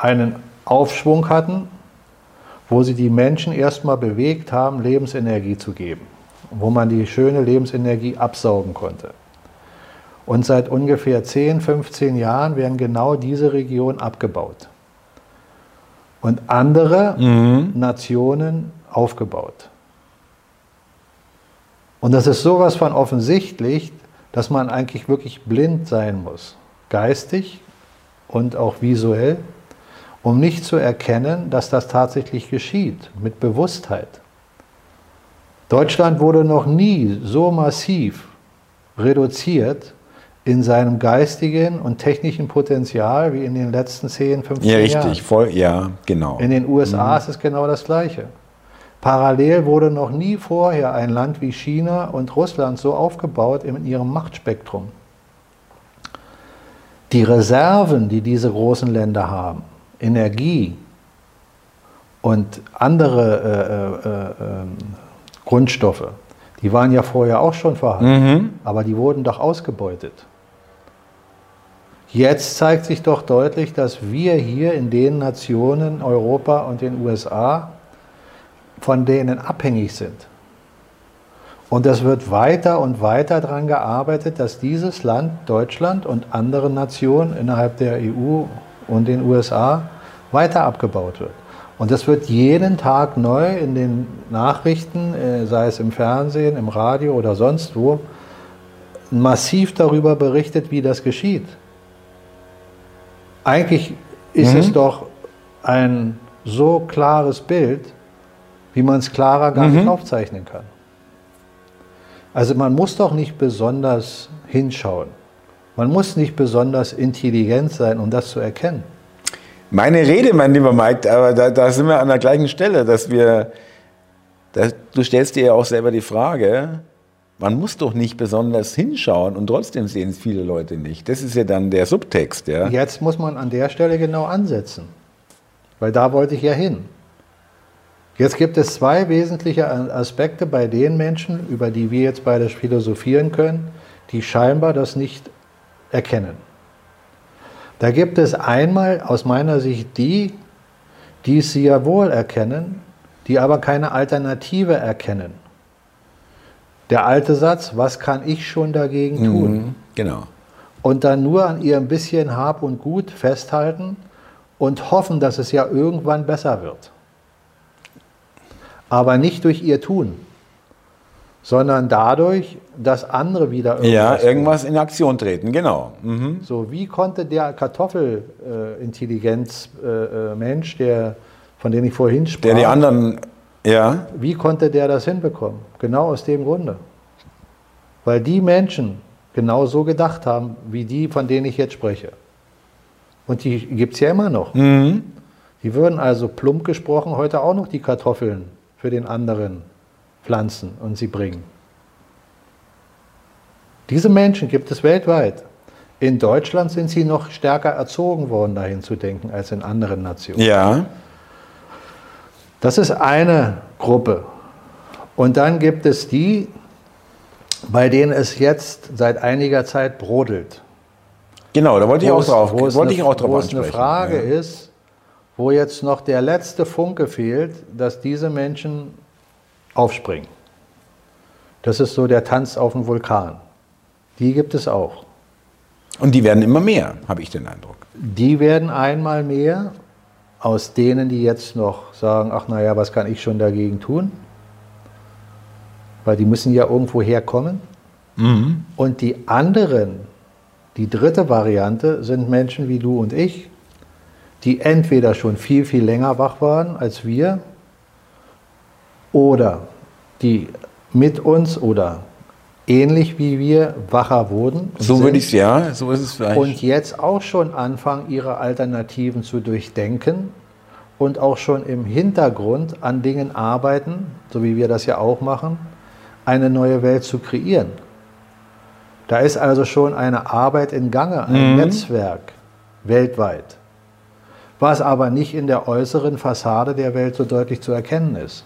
einen Aufschwung hatten, wo sie die Menschen erstmal bewegt haben, Lebensenergie zu geben, wo man die schöne Lebensenergie absaugen konnte. Und seit ungefähr 10, 15 Jahren werden genau diese Regionen abgebaut und andere Nationen aufgebaut. Und das ist sowas von offensichtlich, dass man eigentlich wirklich blind sein muss, geistig und auch visuell, um nicht zu erkennen, dass das tatsächlich geschieht, mit Bewusstheit. Deutschland wurde noch nie so massiv reduziert in seinem geistigen und technischen Potenzial wie in den letzten 10, 15 Ja, Jahren. richtig, voll, ja, genau. In den USA ist es genau das Gleiche. Parallel wurde noch nie vorher ein Land wie China und Russland so aufgebaut in ihrem Machtspektrum. Die Reserven, die diese großen Länder haben, Energie und andere äh, äh, äh, Grundstoffe, die waren ja vorher auch schon vorhanden, aber die wurden doch ausgebeutet. Jetzt zeigt sich doch deutlich, dass wir hier in den Nationen, Europa und den USA, von denen abhängig sind. Und es wird weiter und weiter daran gearbeitet, dass dieses Land, Deutschland und andere Nationen innerhalb der EU und den USA weiter abgebaut wird. Und es wird jeden Tag neu in den Nachrichten, äh, sei es im Fernsehen, im Radio oder sonst wo, massiv darüber berichtet, wie das geschieht. Eigentlich ist es doch ein so klares Bild, wie man es klarer gar nicht aufzeichnen kann. Also man muss doch nicht besonders hinschauen. Man muss nicht besonders intelligent sein, um das zu erkennen. Meine Rede, mein lieber Mike, aber da, da sind wir an der gleichen Stelle, dass wir, dass, du stellst dir ja auch selber die Frage, man muss doch nicht besonders hinschauen und trotzdem sehen es viele Leute nicht. Das ist ja dann der Subtext, ja. Jetzt muss man an der Stelle genau ansetzen, weil da wollte ich ja hin. Jetzt gibt es zwei wesentliche Aspekte bei den Menschen, über die wir jetzt beide philosophieren können, die scheinbar das nicht erkennen. Da gibt es einmal aus meiner Sicht die, die es sehr wohl erkennen, die aber keine Alternative erkennen. Der alte Satz, was kann ich schon dagegen tun? Mhm, genau. Und dann nur an ihrem bisschen Hab und Gut festhalten und hoffen, dass es ja irgendwann besser wird. Aber nicht durch ihr Tun, sondern dadurch, dass andere wieder irgendwas Ja, irgendwas in Aktion treten, genau. Mhm. So, wie konnte der Kartoffelintelligenz-Mensch, der, von dem ich vorhin sprach, Der die anderen, ja, wie konnte der das hinbekommen? Genau aus dem Grunde. Weil die Menschen genau so gedacht haben, wie die, von denen ich jetzt spreche. Und die gibt es ja immer noch. Mhm. Die würden also plump gesprochen heute auch noch die Kartoffeln für den anderen pflanzen und sie bringen. Diese Menschen gibt es weltweit. In Deutschland sind sie noch stärker erzogen worden, dahin zu denken, als in anderen Nationen. ja, Das ist eine Gruppe. Und dann gibt es die, bei denen es jetzt seit einiger Zeit brodelt. genau, da wollte ich auch drauf, wo wollte eine, ich auch drauf wo es eine. Frage ja. ist, wo jetzt noch der letzte Funke fehlt, dass diese Menschen aufspringen. Das ist so der Tanz auf dem Vulkan. Die gibt es auch. Und die werden immer mehr, habe ich den Eindruck. Die werden einmal mehr aus denen, die jetzt noch sagen, ach naja, was kann ich schon dagegen tun? Weil die müssen ja irgendwo herkommen. Mhm. Und die anderen, die dritte Variante, sind Menschen wie du und ich, die entweder schon viel, viel länger wach waren als wir oder die mit uns oder ähnlich wie wir wacher wurden. So würde ich es ja, so ist es vielleicht. Und jetzt auch schon anfangen, ihre Alternativen zu durchdenken und auch schon im Hintergrund an Dingen arbeiten, so wie wir das ja auch machen, eine neue Welt zu kreieren. Da ist also schon eine Arbeit in Gange, ein mhm. Netzwerk weltweit, was aber nicht in der äußeren Fassade der Welt so deutlich zu erkennen ist.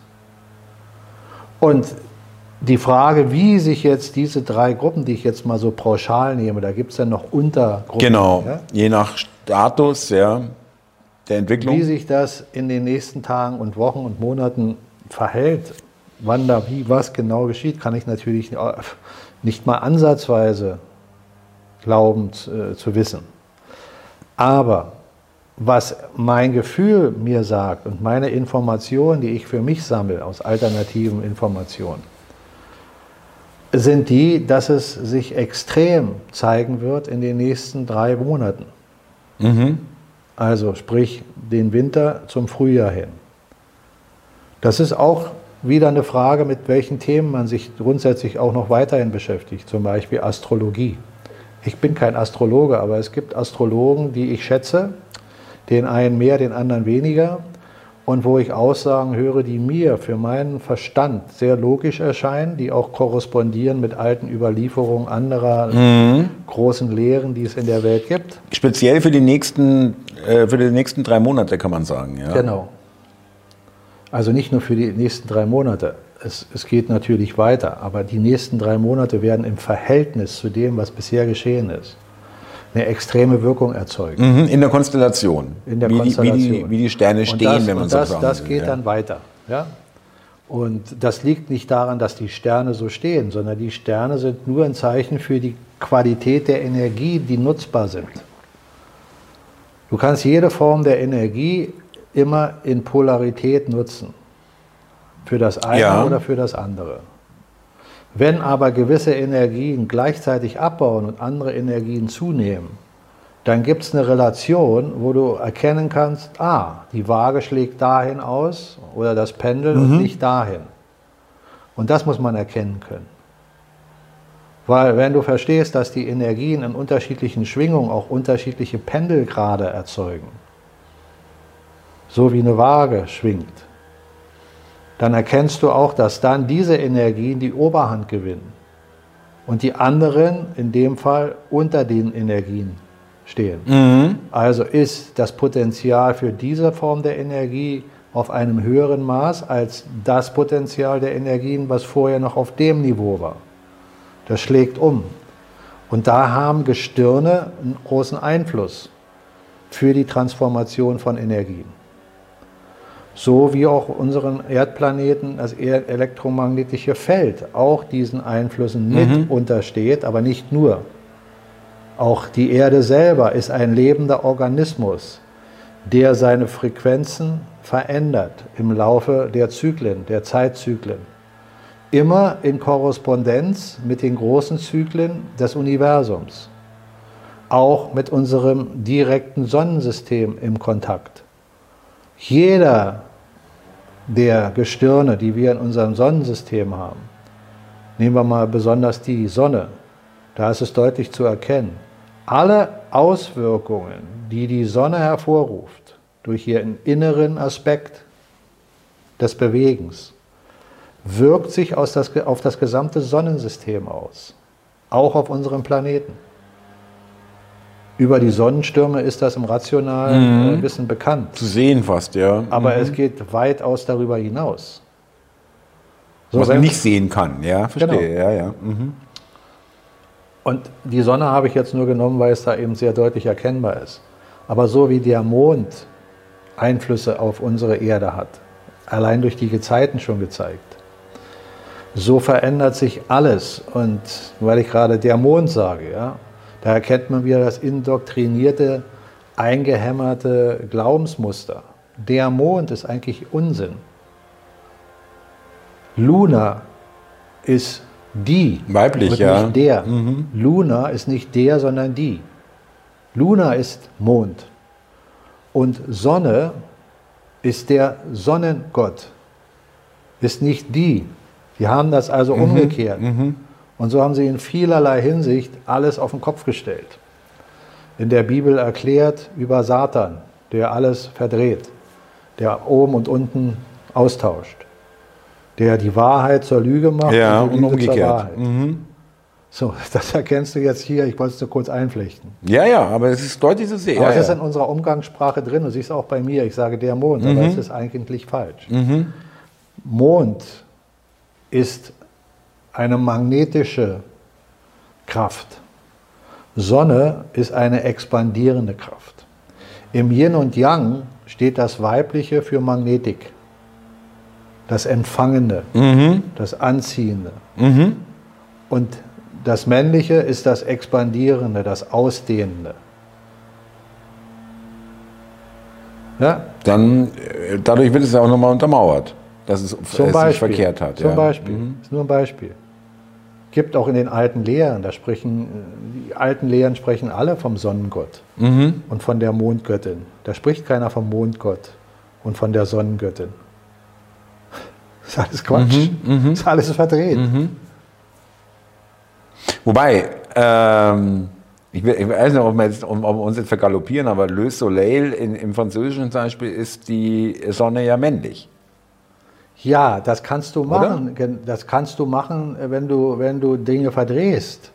Und die Frage, wie sich jetzt diese drei Gruppen, die ich jetzt mal so pauschal nehme, da gibt es ja noch Untergruppen. Genau, ja? je nach Status ja, der Entwicklung. Wie sich das in den nächsten Tagen und Wochen und Monaten verhält, wann da wie was genau geschieht, kann ich natürlich nicht mal ansatzweise glaubend äh, zu wissen. Aber was mein Gefühl mir sagt und meine Informationen, die ich für mich sammle aus alternativen Informationen, sind die, dass es sich extrem zeigen wird in den nächsten drei Monaten. Mhm. Also sprich den Winter zum Frühjahr hin. Das ist auch wieder eine Frage, mit welchen Themen man sich grundsätzlich auch noch weiterhin beschäftigt, zum Beispiel Astrologie. Ich bin kein Astrologe, aber es gibt Astrologen, die ich schätze, den einen mehr, den anderen weniger, und wo ich Aussagen höre, die mir für meinen Verstand sehr logisch erscheinen, die auch korrespondieren mit alten Überlieferungen anderer mhm. großen Lehren, die es in der Welt gibt. Speziell für die nächsten, äh, für die nächsten drei Monate kann man sagen. Ja. Genau. Also nicht nur für die nächsten drei Monate. Es, es geht natürlich weiter, aber die nächsten drei Monate werden im Verhältnis zu dem, was bisher geschehen ist, eine extreme Wirkung erzeugen. Mhm, in der Konstellation. In der wie Konstellation. Die, wie, die, wie die Sterne stehen, das, wenn man das, so. Das geht ja. dann weiter. Ja? Und das liegt nicht daran, dass die Sterne so stehen, sondern die Sterne sind nur ein Zeichen für die Qualität der Energie, die nutzbar sind. Du kannst jede Form der Energie immer in Polarität nutzen. Für das eine ja. oder für das andere. Wenn aber gewisse Energien gleichzeitig abbauen und andere Energien zunehmen, dann gibt es eine Relation, wo du erkennen kannst, ah, die Waage schlägt dahin aus oder das Pendel mhm. und nicht dahin. Und das muss man erkennen können. Weil wenn du verstehst, dass die Energien in unterschiedlichen Schwingungen auch unterschiedliche Pendelgrade erzeugen, so wie eine Waage schwingt, dann erkennst du auch, dass dann diese Energien die Oberhand gewinnen und die anderen in dem Fall unter den Energien stehen. Mhm. Also ist das Potenzial für diese Form der Energie auf einem höheren Maß als das Potenzial der Energien, was vorher noch auf dem Niveau war. Das schlägt um. Und da haben Gestirne einen großen Einfluss für die Transformation von Energien so wie auch unseren Erdplaneten das elektromagnetische Feld auch diesen Einflüssen mit mhm. untersteht, aber nicht nur. Auch die Erde selber ist ein lebender Organismus, der seine Frequenzen verändert im Laufe der Zyklen, der Zeitzyklen. Immer in Korrespondenz mit den großen Zyklen des Universums. Auch mit unserem direkten Sonnensystem im Kontakt. Jeder der Gestirne, die wir in unserem Sonnensystem haben, nehmen wir mal besonders die Sonne, da ist es deutlich zu erkennen, alle Auswirkungen, die die Sonne hervorruft, durch ihren inneren Aspekt des Bewegens, wirkt sich das, auf das gesamte Sonnensystem aus, auch auf unseren Planeten. Über die Sonnenstürme ist das im rationalen mhm. Äh, Wissen bekannt. Zu sehen fast, ja. Aber mhm. es geht weitaus darüber hinaus. So, Was man nicht sehen kann, ja, verstehe, genau. ja, ja. Mhm. Und die Sonne habe ich jetzt nur genommen, weil es da eben sehr deutlich erkennbar ist. Aber so wie der Mond Einflüsse auf unsere Erde hat, allein durch die Gezeiten schon gezeigt, so verändert sich alles. Und weil ich gerade der Mond sage, ja, da erkennt man wieder das indoktrinierte, eingehämmerte Glaubensmuster. der Mond ist eigentlich Unsinn. Luna ist die. Weiblich, ja. Nicht der. Luna ist nicht der, sondern die. Luna ist Mond. Und Sonne ist der Sonnengott. Ist nicht die. Die haben das also umgekehrt. Und so haben sie in vielerlei Hinsicht alles auf den Kopf gestellt. In der Bibel erklärt über Satan, der alles verdreht, der oben und unten austauscht, der die Wahrheit zur Lüge macht Ja, und und umgekehrt. Wahrheit. So, das erkennst du jetzt hier. Ich wollte es nur kurz einflechten. Ja, ja, aber es ist deutlich zu sehen. Aber Ja, es ist in unserer Umgangssprache drin. Du siehst auch bei mir, ich sage der Mond, aber es ist eigentlich falsch. Mond ist eine magnetische Kraft. Sonne ist eine expandierende Kraft. Im Yin und Yang steht das Weibliche für Magnetik, das Empfangende, das Anziehende. Und das Männliche ist das Expandierende, das Ausdehnende. Ja, Dann, äh, dadurch wird es ja auch nochmal untermauert, dass es, zum es sich Beispiel. verkehrt hat. Zum ja. Beispiel. Mhm. Ist nur ein Beispiel. Gibt auch in den alten Lehren, da sprechen, äh, die alten Lehren sprechen alle vom Sonnengott Mhm. und von der Mondgöttin. Da spricht keiner vom Mondgott und von der Sonnengöttin. Das ist alles Quatsch. Mhm, Das ist alles verdreht. Wobei, ähm, ich, ich weiß nicht, ob wir, jetzt, ob wir uns jetzt vergaloppieren, aber Le Soleil in, im Französischen zum Beispiel ist die Sonne ja männlich. Ja, das kannst du machen. Gen- Das kannst du machen, äh, wenn du, wenn du Dinge verdrehst.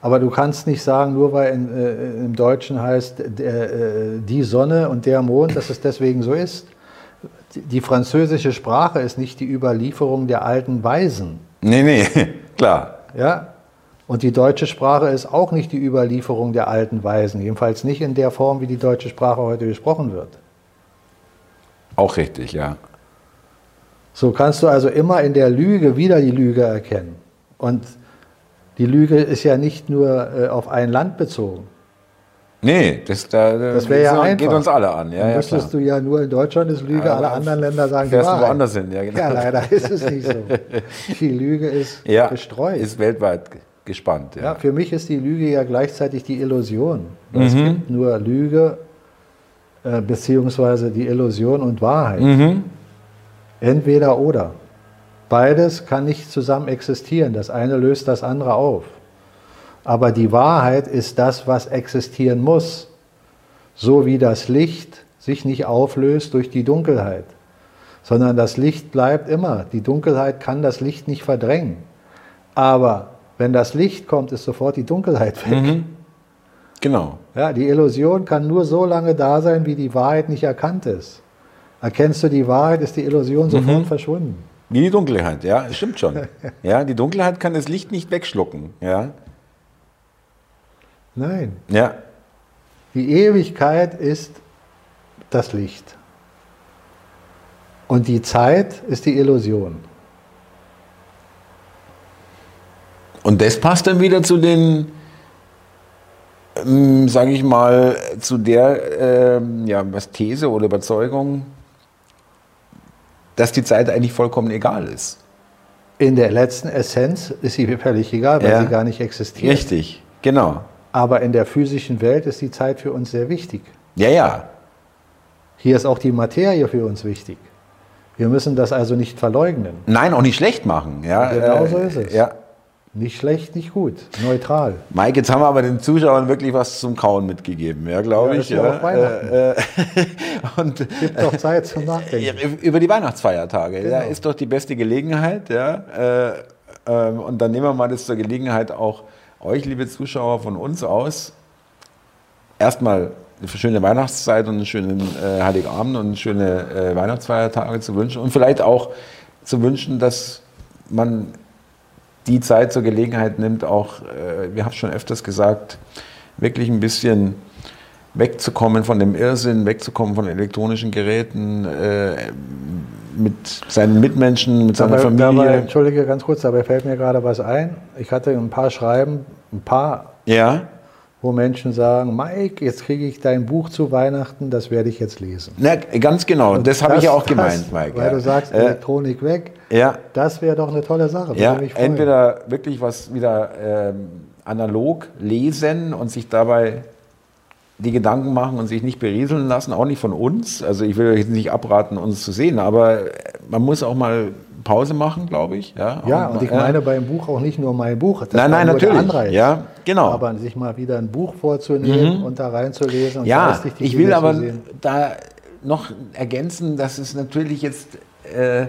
Aber du kannst nicht sagen, nur weil in, äh, im Deutschen heißt der, äh, die Sonne und der Mond, dass es deswegen so ist. Die- Die französische Sprache ist nicht die Überlieferung der alten Weisen. Nee, nee, klar. Ja? Und die deutsche Sprache ist auch nicht die Überlieferung der alten Weisen. Jedenfalls nicht in der Form, wie die deutsche Sprache heute gesprochen wird. Auch richtig, ja. So kannst du also immer in der Lüge wieder die Lüge erkennen. Und die Lüge ist ja nicht nur äh, auf ein Land bezogen. Nee, das, da, Das wäre ja geht, einfach. geht uns alle an. Ja, Dann ja, wüsstest klar. du ja nur in Deutschland ist Lüge, Ja, alle anderen Länder sagen die fährst du Wahrheit. woanders hin, ja, genau. Ja, leider ist es nicht so. Die Lüge ist ja, gestreut. ist weltweit gespannt. Ja. ja, für mich ist die Lüge ja gleichzeitig die Illusion. Mhm. Es gibt nur Lüge äh, beziehungsweise die Illusion und Wahrheit. Mhm. Entweder oder. Beides kann nicht zusammen existieren. Das eine löst das andere auf. Aber die Wahrheit ist das, was existieren muss. So wie das Licht sich nicht auflöst durch die Dunkelheit, sondern das Licht bleibt immer. Die Dunkelheit kann das Licht nicht verdrängen. Aber wenn das Licht kommt, ist sofort die Dunkelheit weg. Genau. Ja, die Illusion kann nur so lange da sein, wie die Wahrheit nicht erkannt ist. Erkennst du die Wahrheit, ist die Illusion sofort verschwunden. Wie die Dunkelheit, ja, stimmt schon. Ja, die Dunkelheit kann das Licht nicht wegschlucken. Ja, Nein, ja. die Ewigkeit ist das Licht. Und die Zeit ist die Illusion. Und das passt dann wieder zu den, ähm, sage ich mal, zu der ähm, ja, was These oder Überzeugung, dass die Zeit eigentlich vollkommen egal ist. In der letzten Essenz ist sie völlig egal, weil Ja. sie gar nicht existiert. Richtig, genau. Aber in der physischen Welt ist die Zeit für uns sehr wichtig. Ja, ja. Hier ist auch die Materie für uns wichtig. Wir müssen das also nicht verleugnen. Nein, auch nicht schlecht machen. Ja, Genau äh, so ist es. Ja. Nicht schlecht, nicht gut, neutral. Mike, jetzt haben wir aber den Zuschauern wirklich was zum Kauen mitgegeben, ja, glaube Ja, ich. ja auch Weihnachten. Äh, äh, und Gibt doch Zeit zum Nachdenken. Ja, Über die Weihnachtsfeiertage. Ja, Genau. ist doch die beste Gelegenheit. Ja, äh, ähm, und dann nehmen wir mal das zur Gelegenheit auch euch, liebe Zuschauer, von uns aus. Erstmal eine schöne Weihnachtszeit und einen schönen äh, Heiligabend und schöne äh, Weihnachtsfeiertage zu wünschen. Und vielleicht auch zu wünschen, dass man die Zeit zur Gelegenheit nimmt, auch, äh, wir haben es schon öfters gesagt, wirklich ein bisschen wegzukommen von dem Irrsinn, wegzukommen von elektronischen Geräten, äh, mit seinen Mitmenschen, mit seiner Dabei, Familie. dabei, Entschuldige, ganz kurz, dabei fällt mir gerade was ein. Ich hatte ein paar Schreiben, ein paar, ja, wo Menschen sagen, Mike, jetzt kriege ich dein Buch zu Weihnachten, das werde ich jetzt lesen. Na, ganz genau, Und das habe ich ja auch das- gemeint, Mike. Weil ja. du sagst, äh, Elektronik weg, ja, das wäre doch eine tolle Sache. ja, entweder wirklich was wieder ähm, analog lesen und sich dabei die Gedanken machen und sich nicht berieseln lassen, auch nicht von uns. Also ich will euch jetzt nicht abraten, uns zu sehen, aber man muss auch mal Pause machen, glaube ich. Ja, Ja, und ich mal- meine beim Buch auch nicht nur mein Buch. Das Nein, nein, natürlich. Anreiz. Ja, genau. Aber sich mal wieder ein Buch vorzunehmen und da reinzulesen und Ja, ich will aber da noch ergänzen, dass es natürlich jetzt, äh,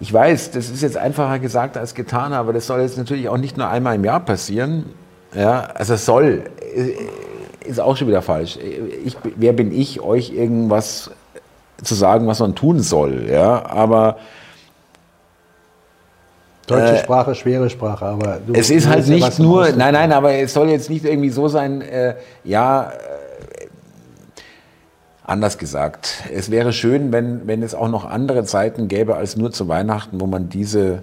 ich weiß, das ist jetzt einfacher gesagt als getan, aber das soll jetzt natürlich auch nicht nur einmal im Jahr passieren. Ja, also es soll, äh, ist auch schon wieder falsch. Ich, wer bin ich, euch irgendwas zu sagen, was man tun soll? Ja, aber Deutsche äh, Sprache, schwere Sprache, aber du es ist halt nicht nur, nein, nein, aber es soll jetzt nicht irgendwie so sein, äh, ja, äh, anders gesagt. Es wäre schön, wenn, wenn es auch noch andere Zeiten gäbe als nur zu Weihnachten, wo man diese,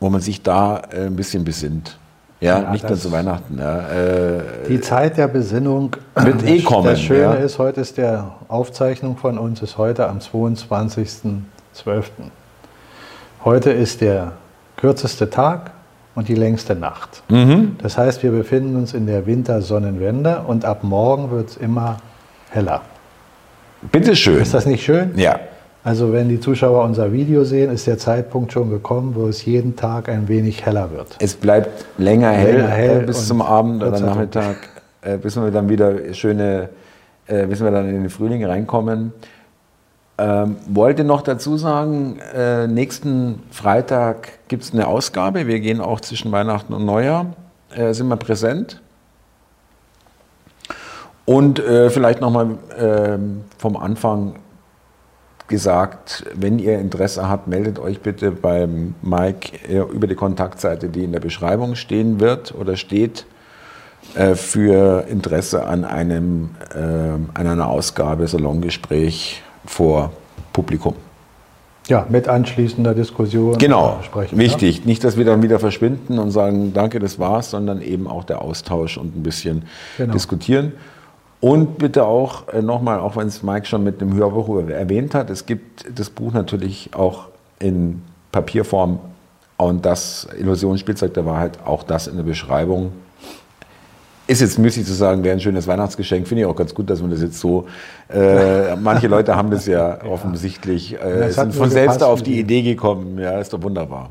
wo man sich da äh, ein bisschen besinnt. Ja, Ja, nicht nur zu Weihnachten. Ja, äh, Die Zeit der Besinnung Wird eh kommen, Das Schöne ja. ist, heute ist der Aufzeichnung von uns ist heute am 22.12. Heute ist der kürzeste Tag und die längste Nacht. mhm. Das heißt, wir befinden uns in der Wintersonnenwende und ab morgen wird es immer heller. Bitteschön. Ist das nicht schön? Ja. Also wenn die Zuschauer unser Video sehen, ist der Zeitpunkt schon gekommen, wo es jeden Tag ein wenig heller wird. Es bleibt länger hell, Länger hell äh, bis zum Abend oder Nachmittag, äh, bis wir dann wieder schöne, äh, bis wir dann in den Frühling reinkommen. Ähm, wollte noch dazu sagen, äh, nächsten Freitag gibt es eine Ausgabe. Wir gehen auch zwischen Weihnachten und Neujahr, äh, sind wir präsent. Und äh, vielleicht nochmal ähm, vom Anfang gesagt, wenn ihr Interesse habt, meldet euch bitte beim Mike äh, über die Kontaktseite, die in der Beschreibung stehen wird oder steht, äh, für Interesse an einem, äh, an einer Ausgabe Salongespräch vor Publikum. Ja, mit anschließender Diskussion. Genau, äh, sprechen. wichtig. Nicht, dass wir dann wieder verschwinden und sagen, danke, das war's, sondern eben auch der Austausch und ein bisschen Genau. diskutieren. Und bitte auch äh, nochmal, auch wenn es Mike schon mit dem Hörbuch erwähnt hat, es gibt das Buch natürlich auch in Papierform und das Illusionsspielzeug der Wahrheit, auch das in der Beschreibung. Ist jetzt müßig zu sagen, wäre ein schönes Weihnachtsgeschenk. Finde ich auch ganz gut, dass man das jetzt so. Äh, manche Leute haben das ja, offensichtlich, äh, sind von selbst auf die. Idee gekommen. Ja, ist doch wunderbar.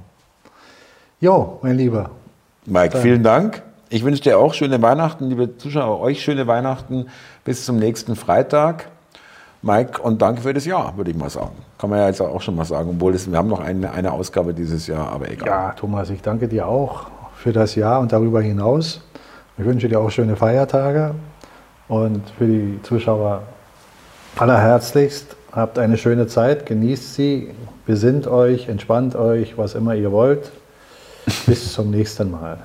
Jo, mein Lieber. Mike, vielen Dank. Ich wünsche dir auch schöne Weihnachten, liebe Zuschauer, euch schöne Weihnachten bis zum nächsten Freitag. Mike, und danke für das Jahr, würde ich mal sagen. Kann man ja jetzt auch schon mal sagen, obwohl es, wir haben noch eine, eine Ausgabe dieses Jahr, aber egal. Ja, Thomas, ich danke dir auch für das Jahr und darüber hinaus. Ich wünsche dir auch schöne Feiertage und für die Zuschauer allerherzlichst. Habt eine schöne Zeit, genießt sie, besinnt euch, entspannt euch, was immer ihr wollt. Bis zum nächsten Mal.